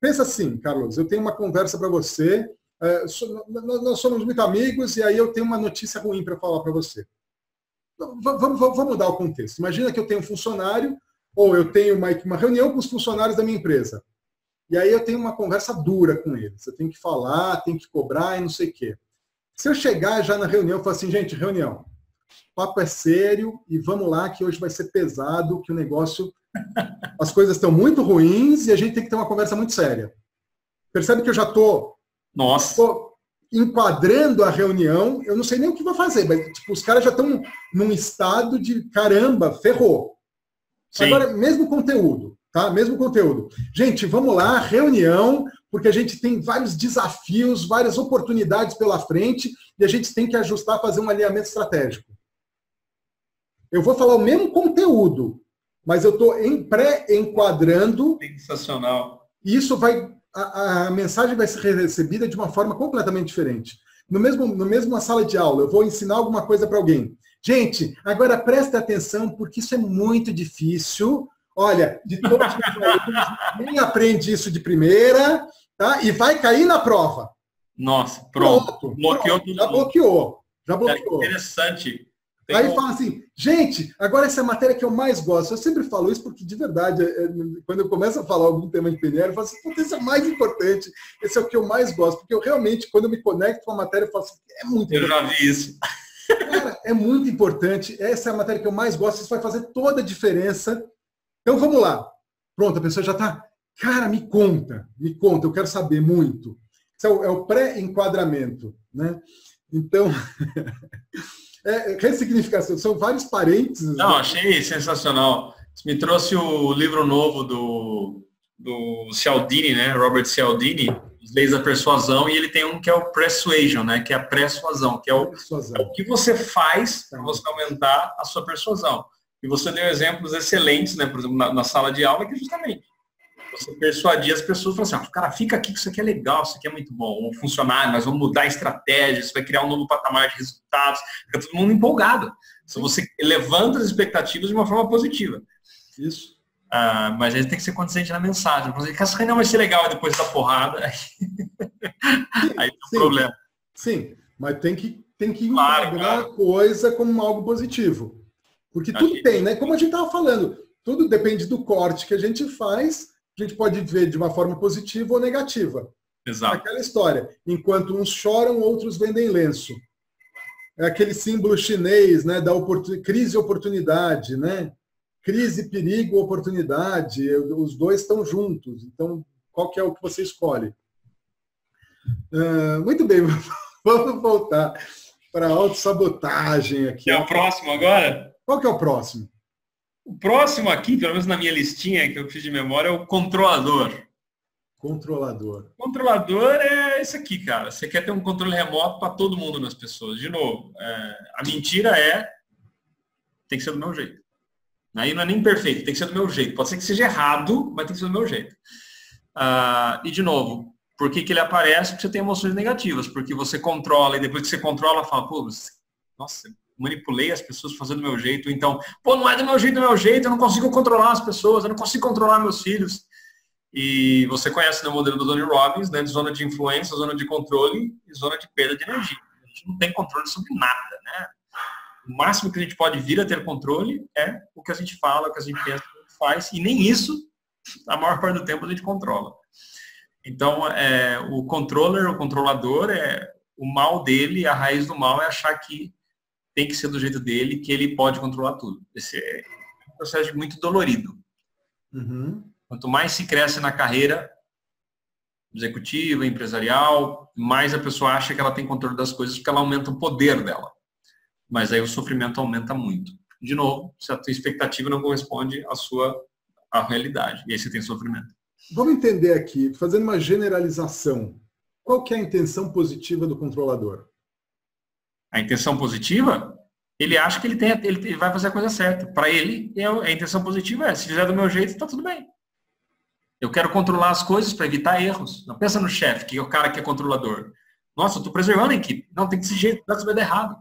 pensa assim, Carlos, eu tenho uma conversa para você, é, nós somos muito amigos, e aí eu tenho uma notícia ruim para falar para você. Vamos, vamos, mudar o contexto. Imagina que eu tenho um funcionário, ou eu tenho uma, uma reunião com os funcionários da minha empresa. E aí eu tenho uma conversa dura com eles. Eu tenho que falar, tenho que cobrar e não sei o quê. Se eu chegar já na reunião e falar assim, gente, reunião, o papo é sério e vamos lá que hoje vai ser pesado, que o negócio, as coisas estão muito ruins e a gente tem que ter uma conversa muito séria. Percebe que eu já estou Nossa. enquadrando a reunião, eu não sei nem o que vou fazer, mas tipo, os caras já estão num estado de caramba, ferrou. Sim. Agora, mesmo conteúdo tá? Mesmo conteúdo. Gente, vamos lá, reunião, porque a gente tem vários desafios, várias oportunidades pela frente e a gente tem que ajustar, fazer um alinhamento estratégico. Eu vou falar o mesmo conteúdo, mas eu estou pré-enquadrando. Sensacional. E isso vai. A, a, mensagem vai ser recebida de uma forma completamente diferente. No mesmo, no mesmo sala de aula, eu vou ensinar alguma coisa para alguém. Gente, agora preste atenção, porque isso é muito difícil Olha, de todos os ninguém aprende isso de primeira, tá? E vai cair na prova. Nossa, pronto. pronto bloqueou pronto, Já bloqueou. Já bloqueou. É interessante. Tem Aí um... fala assim, gente, agora essa é a matéria que eu mais gosto. Eu sempre falo isso porque, de verdade, é, quando eu começo a falar algum tema de PNL, eu falo assim, esse é o mais importante, esse é o que eu mais gosto. Porque eu realmente, quando eu me conecto com a matéria, eu falo assim, é muito Eu importante. já vi isso. Cara, é muito importante. Essa é a matéria que eu mais gosto. Isso vai fazer toda a diferença então vamos lá. Pronto, a pessoa já está. Cara, me conta, me conta, eu quero saber muito. Isso é o, é o pré-enquadramento. Né? Então, é, ressignificação, são vários parênteses. Não, né? achei sensacional. Você me trouxe o livro novo do, do Cialdini, né? Robert Cialdini, As Leis da Persuasão, e ele tem um que é o Persuasion, né? Que é a persuasão, que é o, é o que você faz para você aumentar a sua persuasão. E você deu exemplos excelentes, né? Por exemplo, na, na sala de aula, que justamente você persuadir as pessoas, falar assim, ah, cara, fica aqui que isso aqui é legal, isso aqui é muito bom, ou funcionar, nós vamos mudar a estratégia, você vai criar um novo patamar de resultados, fica todo mundo empolgado. Então você levanta as expectativas de uma forma positiva. Isso. Ah, mas aí tem que ser consciente na mensagem. Você que essa reunião vai ser legal depois da porrada, aí, aí tem um problema. Sim, mas tem que, tem que claro, claro. a coisa como algo positivo. Porque tudo tem, né? Como a gente estava falando, tudo depende do corte que a gente faz, a gente pode ver de uma forma positiva ou negativa. Exato. Aquela história. Enquanto uns choram, outros vendem lenço. É aquele símbolo chinês, né? Da oportun... crise e oportunidade, né? Crise, perigo, oportunidade. Os dois estão juntos. Então, qual que é o que você escolhe? Uh, muito bem, vamos voltar para a autossabotagem aqui. É o próximo agora? Qual que é o próximo? O próximo aqui, pelo menos na minha listinha que eu fiz de memória, é o controlador. Controlador. Controlador é isso aqui, cara. Você quer ter um controle remoto para todo mundo nas pessoas. De novo, é, a mentira é tem que ser do meu jeito. Aí não é nem perfeito, tem que ser do meu jeito. Pode ser que seja errado, mas tem que ser do meu jeito. Ah, e de novo, por que, que ele aparece? Porque você tem emoções negativas, porque você controla e depois que você controla, fala, pô, nossa, manipulei as pessoas fazendo do meu jeito. Então, pô, não é do meu jeito, do meu jeito, eu não consigo controlar as pessoas, eu não consigo controlar meus filhos. E você conhece o modelo do Tony Robbins, né, zona de influência, zona de controle e zona de perda de energia. A gente não tem controle sobre nada, né? O máximo que a gente pode vir a ter controle é o que a gente fala, o que a gente pensa, o que a gente faz, e nem isso, a maior parte do tempo, a gente controla. Então, é, o controller, o controlador, é o mal dele, a raiz do mal é achar que tem que ser do jeito dele, que ele pode controlar tudo. Esse é um processo muito dolorido. Uhum. Quanto mais se cresce na carreira executiva, empresarial, mais a pessoa acha que ela tem controle das coisas, porque ela aumenta o poder dela. Mas aí o sofrimento aumenta muito. De novo, se a tua expectativa não corresponde à sua à realidade, e aí você tem sofrimento. Vamos entender aqui, fazendo uma generalização. Qual que é a intenção positiva do controlador? A intenção positiva, ele acha que ele, tem, ele vai fazer a coisa certa. Para ele, é a intenção positiva é, se fizer do meu jeito, está tudo bem. Eu quero controlar as coisas para evitar erros. Não pensa no chefe, que é o cara que é controlador. Nossa, eu estou preservando a equipe. Não, tem que ser jeito, não vai dar errado.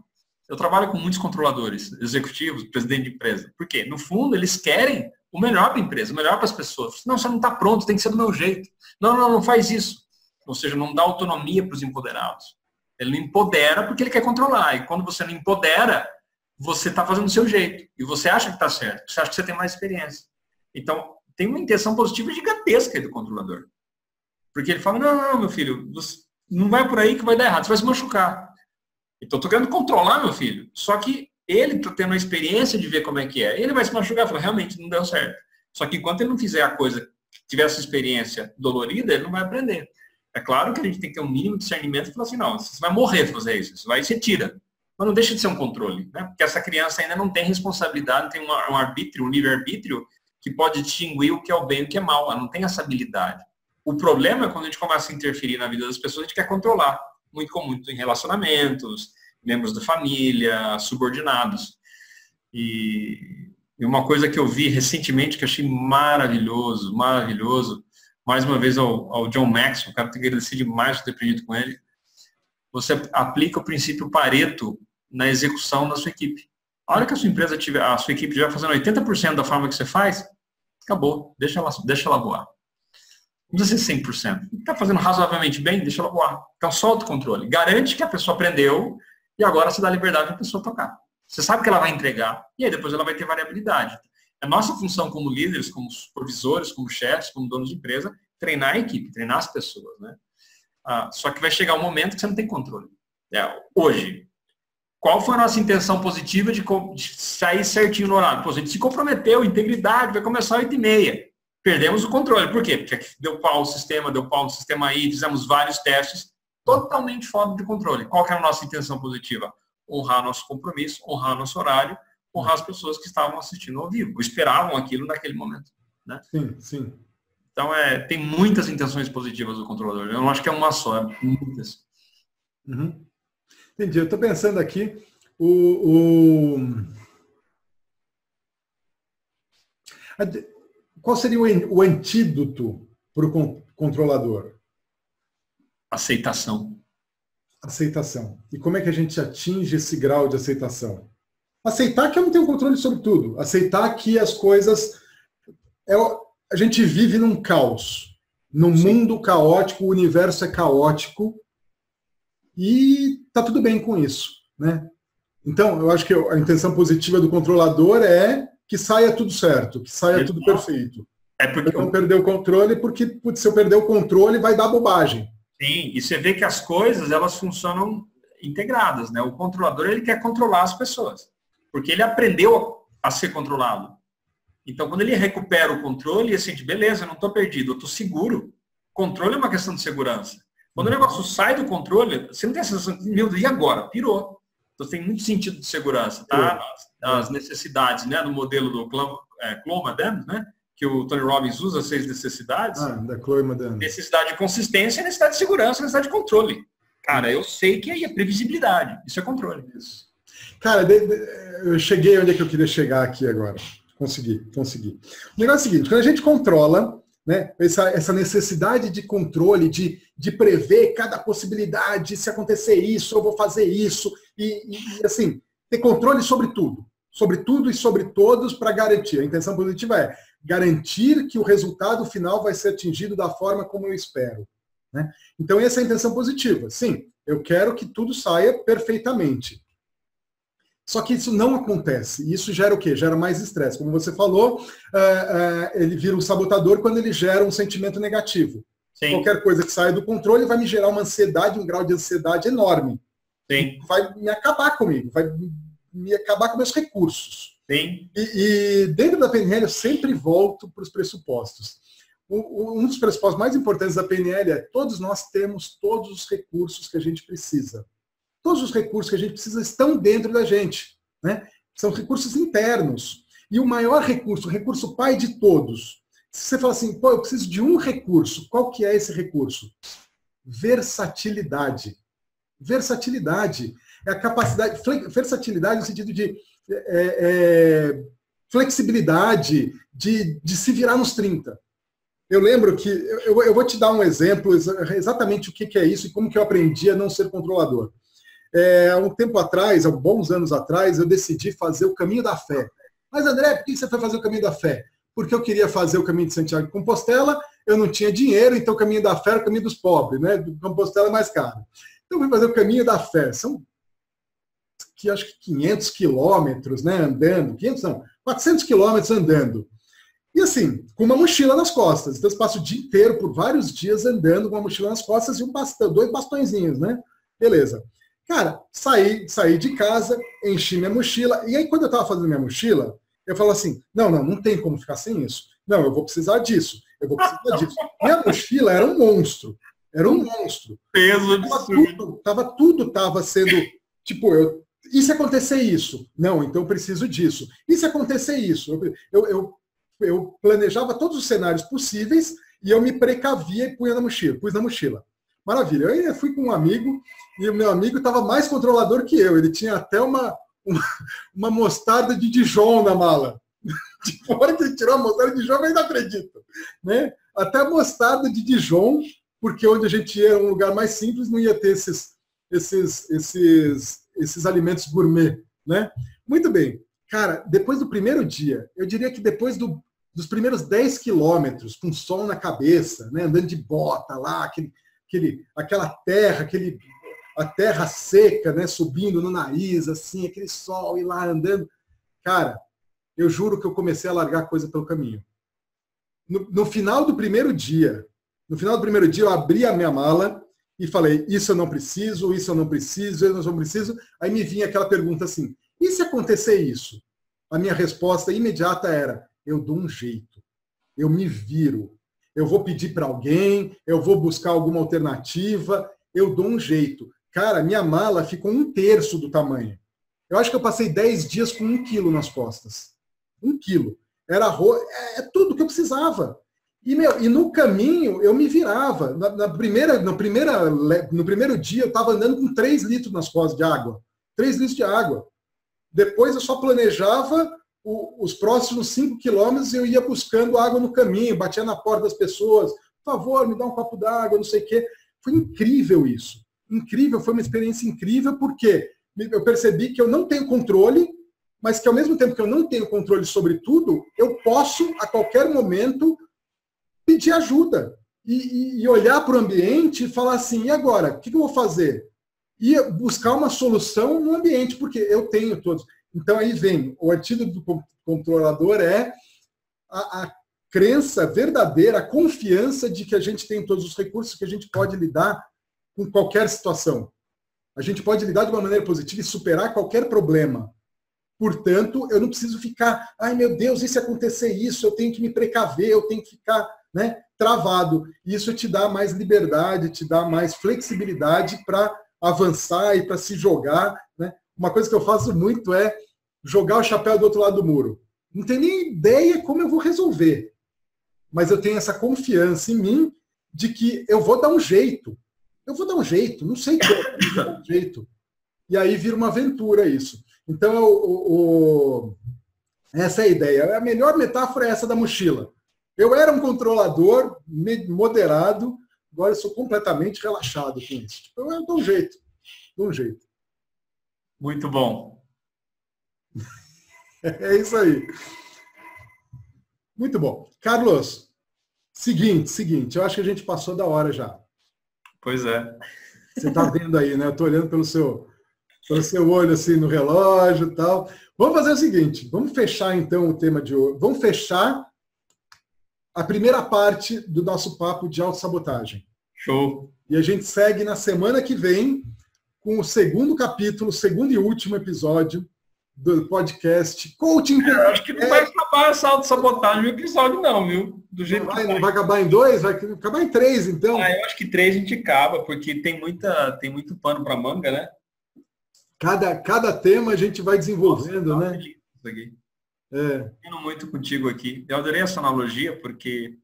Eu trabalho com muitos controladores, executivos, presidente de empresa. Por quê? No fundo, eles querem o melhor para a empresa, o melhor para as pessoas. Não, você não está pronto, tem que ser do meu jeito. Não, não, não faz isso. Ou seja, não dá autonomia para os empoderados. Ele empodera porque ele quer controlar. E quando você não empodera, você está fazendo do seu jeito. E você acha que está certo. Você acha que você tem mais experiência. Então, tem uma intenção positiva gigantesca do controlador. Porque ele fala, não, não, meu filho, não vai por aí que vai dar errado, você vai se machucar. Então, estou querendo controlar meu filho. Só que ele está tendo a experiência de ver como é que é. Ele vai se machucar, fala, realmente, não deu certo. Só que enquanto ele não fizer a coisa, tiver essa experiência dolorida, ele não vai aprender. É claro que a gente tem que ter um mínimo de discernimento e falar assim, não, você vai morrer se fazer isso, você vai e você tira. Mas não deixa de ser um controle, né? Porque essa criança ainda não tem responsabilidade, não tem um arbítrio, um livre-arbítrio que pode distinguir o que é o bem e o que é mal. Ela não tem essa habilidade. O problema é quando a gente começa a interferir na vida das pessoas, a gente quer controlar. Muito comum em relacionamentos, membros da família, subordinados. E uma coisa que eu vi recentemente que eu achei maravilhoso, maravilhoso, mais uma vez ao, ao John Maxwell, o cara tem que agradecer demais por ter aprendido com ele. Você aplica o princípio Pareto na execução da sua equipe. A hora que a sua empresa tiver, a sua equipe estiver fazendo 80% da forma que você faz, acabou, deixa ela, deixa ela voar. Não precisa ser 100%. Está fazendo razoavelmente bem, deixa ela voar. Então solta o controle. Garante que a pessoa aprendeu e agora você dá liberdade para a pessoa tocar. Você sabe que ela vai entregar e aí depois ela vai ter variabilidade. A nossa função como líderes, como supervisores, como chefes, como donos de empresa, treinar a equipe, treinar as pessoas, né? Ah, só que vai chegar um momento que você não tem controle. É, hoje, qual foi a nossa intenção positiva de, de sair certinho no horário? Pô, a gente se comprometeu, integridade, vai começar às 8 e meia. Perdemos o controle. Por quê? Porque deu pau o sistema, deu pau no sistema aí, fizemos vários testes, totalmente fora de controle. Qual que era a nossa intenção positiva? Honrar nosso compromisso, honrar nosso horário, honrar as pessoas que estavam assistindo ao vivo, ou esperavam aquilo naquele momento. Né? Sim, sim. Então, é, tem muitas intenções positivas do controlador. Eu não acho que é uma só, é muitas. Uhum. Entendi. Eu estou pensando aqui, o, o... qual seria o, o antídoto para o controlador? Aceitação. Aceitação. E como é que a gente atinge esse grau de aceitação? Aceitar que eu não tenho controle sobre tudo, aceitar que as coisas. É, a gente vive num caos, num Sim. mundo caótico, o universo é caótico e tá tudo bem com isso, né? Então, eu acho que a intenção positiva do controlador é que saia tudo certo, que saia tudo perfeito. É porque eu não perder o controle, porque putz, se eu perder o controle, vai dar bobagem. Sim, e você vê que as coisas elas funcionam integradas, né? O controlador ele quer controlar as pessoas porque ele aprendeu a ser controlado. Então, quando ele recupera o controle, ele sente, beleza, não estou perdido, eu estou seguro. Controle é uma questão de segurança. Quando o negócio sai do controle, você não tem a sensação, meu Deus, e agora? Pirou. Então tem muito sentido de segurança, tá? As, necessidades, né? No modelo do Clone é, né? Que o Tony Robbins usa, seis necessidades. Ah, da Madame. Necessidade de consistência, necessidade de segurança, necessidade de controle. Cara, eu sei que aí é previsibilidade. Isso é controle. Isso. Cara, de, de, eu cheguei onde é que eu queria chegar aqui agora. Consegui, consegui. O negócio é o seguinte, quando a gente controla né, essa, essa necessidade de controle, de, de prever cada possibilidade, se acontecer isso, eu vou fazer isso, e, e assim, ter controle sobre tudo. Sobre tudo e sobre todos para garantir. A intenção positiva é garantir que o resultado final vai ser atingido da forma como eu espero. Né? Então, essa é a intenção positiva. Sim, eu quero que tudo saia perfeitamente. Só que isso não acontece. E isso gera o quê? Gera mais estresse. Como você falou, é, é, ele vira um sabotador quando ele gera um sentimento negativo. Sim. Qualquer coisa que saia do controle vai me gerar uma ansiedade, um grau de ansiedade enorme. Sim. Vai me acabar comigo, vai me acabar com meus recursos. E, e dentro da PNL eu sempre volto para os pressupostos. Um dos pressupostos mais importantes da PNL é todos nós temos todos os recursos que a gente precisa. Todos os recursos que a gente precisa estão dentro da gente. Né? São recursos internos. E o maior recurso, o recurso pai de todos. Se você fala assim, pô, eu preciso de um recurso, qual que é esse recurso? Versatilidade. Versatilidade. É a capacidade, versatilidade no sentido de é, é, flexibilidade, de, de se virar nos 30. Eu lembro que, eu, eu vou te dar um exemplo, exatamente o que, que é isso e como que eu aprendi a não ser controlador. É, há um tempo atrás, há bons anos atrás, eu decidi fazer o caminho da fé. Mas André, por que você foi fazer o caminho da fé? Porque eu queria fazer o caminho de Santiago de Compostela, eu não tinha dinheiro, então o caminho da fé era o caminho dos pobres, né? Do Compostela é mais caro. Então eu fui fazer o caminho da fé. São que acho que 500 quilômetros, né, andando, 500 não, 400 quilômetros andando. E assim, com uma mochila nas costas. Então, eu passo o dia inteiro, por vários dias, andando com uma mochila nas costas e um bastão, dois bastõezinhos, né? Beleza. Cara, saí, saí de casa, enchi minha mochila, e aí quando eu estava fazendo minha mochila, eu falo assim, não, não, não tem como ficar sem isso. Não, eu vou precisar disso, eu vou precisar disso. Minha mochila era um monstro, era um monstro. Peso tava tudo, tava tudo tava sendo, tipo, eu, e se acontecer isso? Não, então eu preciso disso. E se acontecer isso? Eu, eu, eu eu planejava todos os cenários possíveis e eu me precavia e punha na mochila, pus na mochila. Maravilha. Eu fui com um amigo e o meu amigo estava mais controlador que eu. Ele tinha até uma, uma, uma mostarda de Dijon na mala. De fora que ele tirou a mostarda de Dijon, eu ainda acredito. Né? Até a mostarda de Dijon, porque onde a gente ia, um lugar mais simples, não ia ter esses, esses, esses, esses alimentos gourmet. Né? Muito bem. Cara, depois do primeiro dia, eu diria que depois do, dos primeiros 10 quilômetros, com sol na cabeça, né, andando de bota lá, aquele, aquele, aquela terra, aquele, a terra seca, né, subindo no nariz, assim, aquele sol e lá andando. Cara, eu juro que eu comecei a largar coisa pelo caminho. No, no, final do primeiro dia, no final do primeiro dia, eu abri a minha mala e falei: Isso eu não preciso, isso eu não preciso, eu não preciso. Aí me vinha aquela pergunta assim: E se acontecer isso? A minha resposta imediata era: eu dou um jeito, eu me viro, eu vou pedir para alguém, eu vou buscar alguma alternativa, eu dou um jeito. Cara, minha mala ficou um terço do tamanho. Eu acho que eu passei 10 dias com um quilo nas costas. Um quilo. Era arroz, é, é tudo que eu precisava. E, meu, e no caminho eu me virava. Na, na primeira, na primeira, no primeiro dia eu estava andando com 3 litros nas costas de água. 3 litros de água. Depois eu só planejava o, os próximos cinco quilômetros eu ia buscando água no caminho, batia na porta das pessoas, por favor, me dá um copo d'água, não sei o quê. Foi incrível isso. Incrível, foi uma experiência incrível, porque eu percebi que eu não tenho controle, mas que ao mesmo tempo que eu não tenho controle sobre tudo, eu posso, a qualquer momento, pedir ajuda. E, e olhar para o ambiente e falar assim, e agora? O que, eu vou fazer? E buscar uma solução no ambiente, porque eu tenho todos. Então aí vem, o antídoto do controlador é a, a crença verdadeira, a confiança de que a gente tem todos os recursos que a gente pode lidar com qualquer situação. A gente pode lidar de uma maneira positiva e superar qualquer problema. Portanto, eu não preciso ficar, ai meu Deus, e se acontecer isso, eu tenho que me precaver, eu tenho que ficar né, travado. Isso te dá mais liberdade, te dá mais flexibilidade para avançar e para se jogar. Né? Uma coisa que eu faço muito é jogar o chapéu do outro lado do muro. Não tenho nem ideia como eu vou resolver. Mas eu tenho essa confiança em mim de que eu vou dar um jeito. Eu vou dar um jeito, não sei como, dar um jeito. E aí vira uma aventura isso. Então, o, o, essa é a ideia. A melhor metáfora é essa da mochila. Eu era um controlador moderado, agora eu sou completamente relaxado com isso. Tipo, eu dou um jeito, dou um jeito. Muito bom. É isso aí. Muito bom. Carlos, seguinte, seguinte, eu acho que a gente passou da hora já. Pois é. Você está vendo aí, né? Eu estou olhando pelo seu, pelo seu olho assim no relógio e tal. Vamos fazer o seguinte, vamos fechar então o tema de hoje. Vamos fechar a primeira parte do nosso papo de autossabotagem. Show. E a gente segue na semana que vem com o segundo capítulo, segundo e último episódio do podcast Coaching. É, acho que não vai acabar essa autossabotagem no episódio, não, viu? Do jeito não vai, que vai. não vai acabar em dois, vai acabar em três, então. Ah, eu acho que três a gente acaba, porque tem, muita, tem muito pano para manga, né? Cada, cada tema a gente vai desenvolvendo, Nossa, né? Isso aqui. É. muito contigo aqui. Eu adorei essa analogia, porque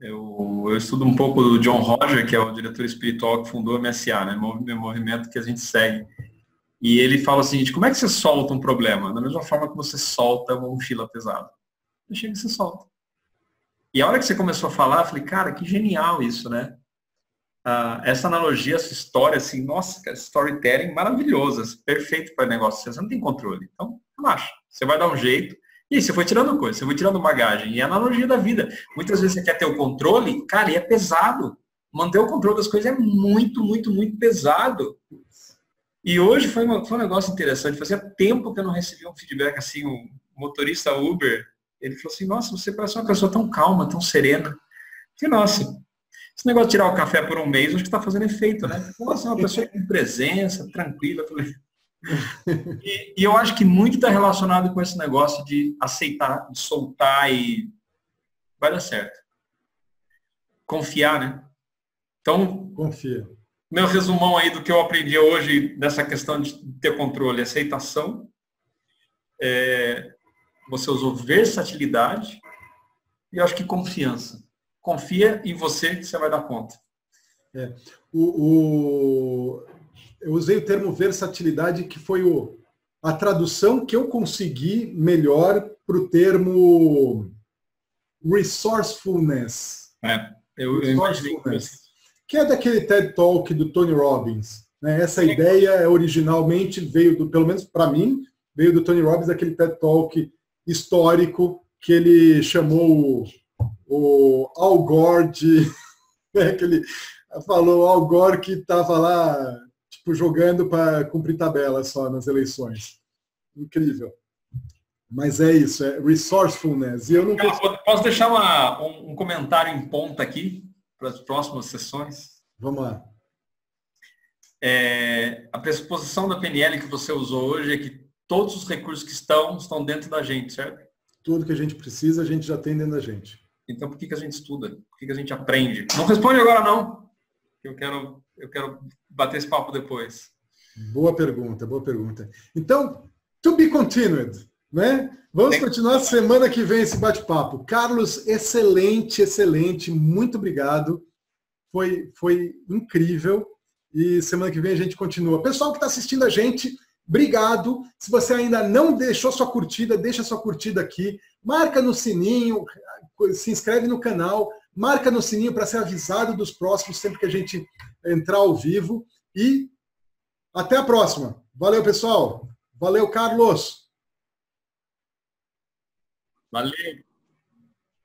eu, eu, estudo um pouco do John Roger, que é o diretor espiritual que fundou a MSA, né? O movimento que a gente segue. E ele fala o seguinte, como é que você solta um problema? Da mesma forma que você solta uma mochila pesada. Chega que você solta. E a hora que você começou a falar, eu falei, cara, que genial isso, né? Ah, essa analogia, essa história, assim, nossa, storytelling maravilhosa, perfeito para negócio. Você não tem controle. Então, relaxa. Você vai dar um jeito. E você foi tirando coisa, você foi tirando bagagem. E é a analogia da vida. Muitas vezes você quer ter o controle, cara, e é pesado. Manter o controle das coisas é muito, muito, muito pesado. E hoje foi, uma, foi um negócio interessante. Fazia tempo que eu não recebia um feedback assim, o um motorista Uber, ele falou assim, nossa, você parece uma pessoa tão calma, tão serena. Que nossa, esse negócio de tirar o café por um mês, acho que está fazendo efeito, né? Nossa, é uma pessoa com presença, tranquila. E, e eu acho que muito está relacionado com esse negócio de aceitar, de soltar e vai dar certo. Confiar, né? Então, confia meu resumão aí do que eu aprendi hoje dessa questão de ter controle, aceitação. É, você usou versatilidade e eu acho que confiança. Confia em você que você vai dar conta. É. O, o, eu usei o termo versatilidade, que foi o, a tradução que eu consegui melhor para o termo resourcefulness. É, eu, resourcefulness que é daquele TED Talk do Tony Robbins. Né? Essa ideia originalmente veio, do, pelo menos para mim, veio do Tony Robbins, daquele TED Talk histórico que ele chamou o, o Al Gore de... Né, que ele falou Al Gore que estava lá tipo, jogando para cumprir tabela só nas eleições. Incrível. Mas é isso, é resourcefulness. E eu não Posso deixar uma, um, um comentário em ponta aqui? para as próximas sessões? Vamos lá. É, a pressuposição da PNL que você usou hoje é que todos os recursos que estão, estão dentro da gente, certo? Tudo que a gente precisa, a gente já tem dentro da gente. Então, por que, que a gente estuda? Por que, que a gente aprende? Não responde agora, não. Eu quero, eu quero bater esse papo depois. Boa pergunta, boa pergunta. Então, to be continued, né? Vamos continuar semana que vem esse bate-papo. Carlos, excelente, excelente. Muito obrigado. Foi, foi incrível. E semana que vem a gente continua. Pessoal que está assistindo a gente, obrigado. Se você ainda não deixou sua curtida, deixa sua curtida aqui. Marca no sininho, se inscreve no canal, marca no sininho para ser avisado dos próximos sempre que a gente entrar ao vivo. E até a próxima. Valeu, pessoal. Valeu, Carlos. Valeu!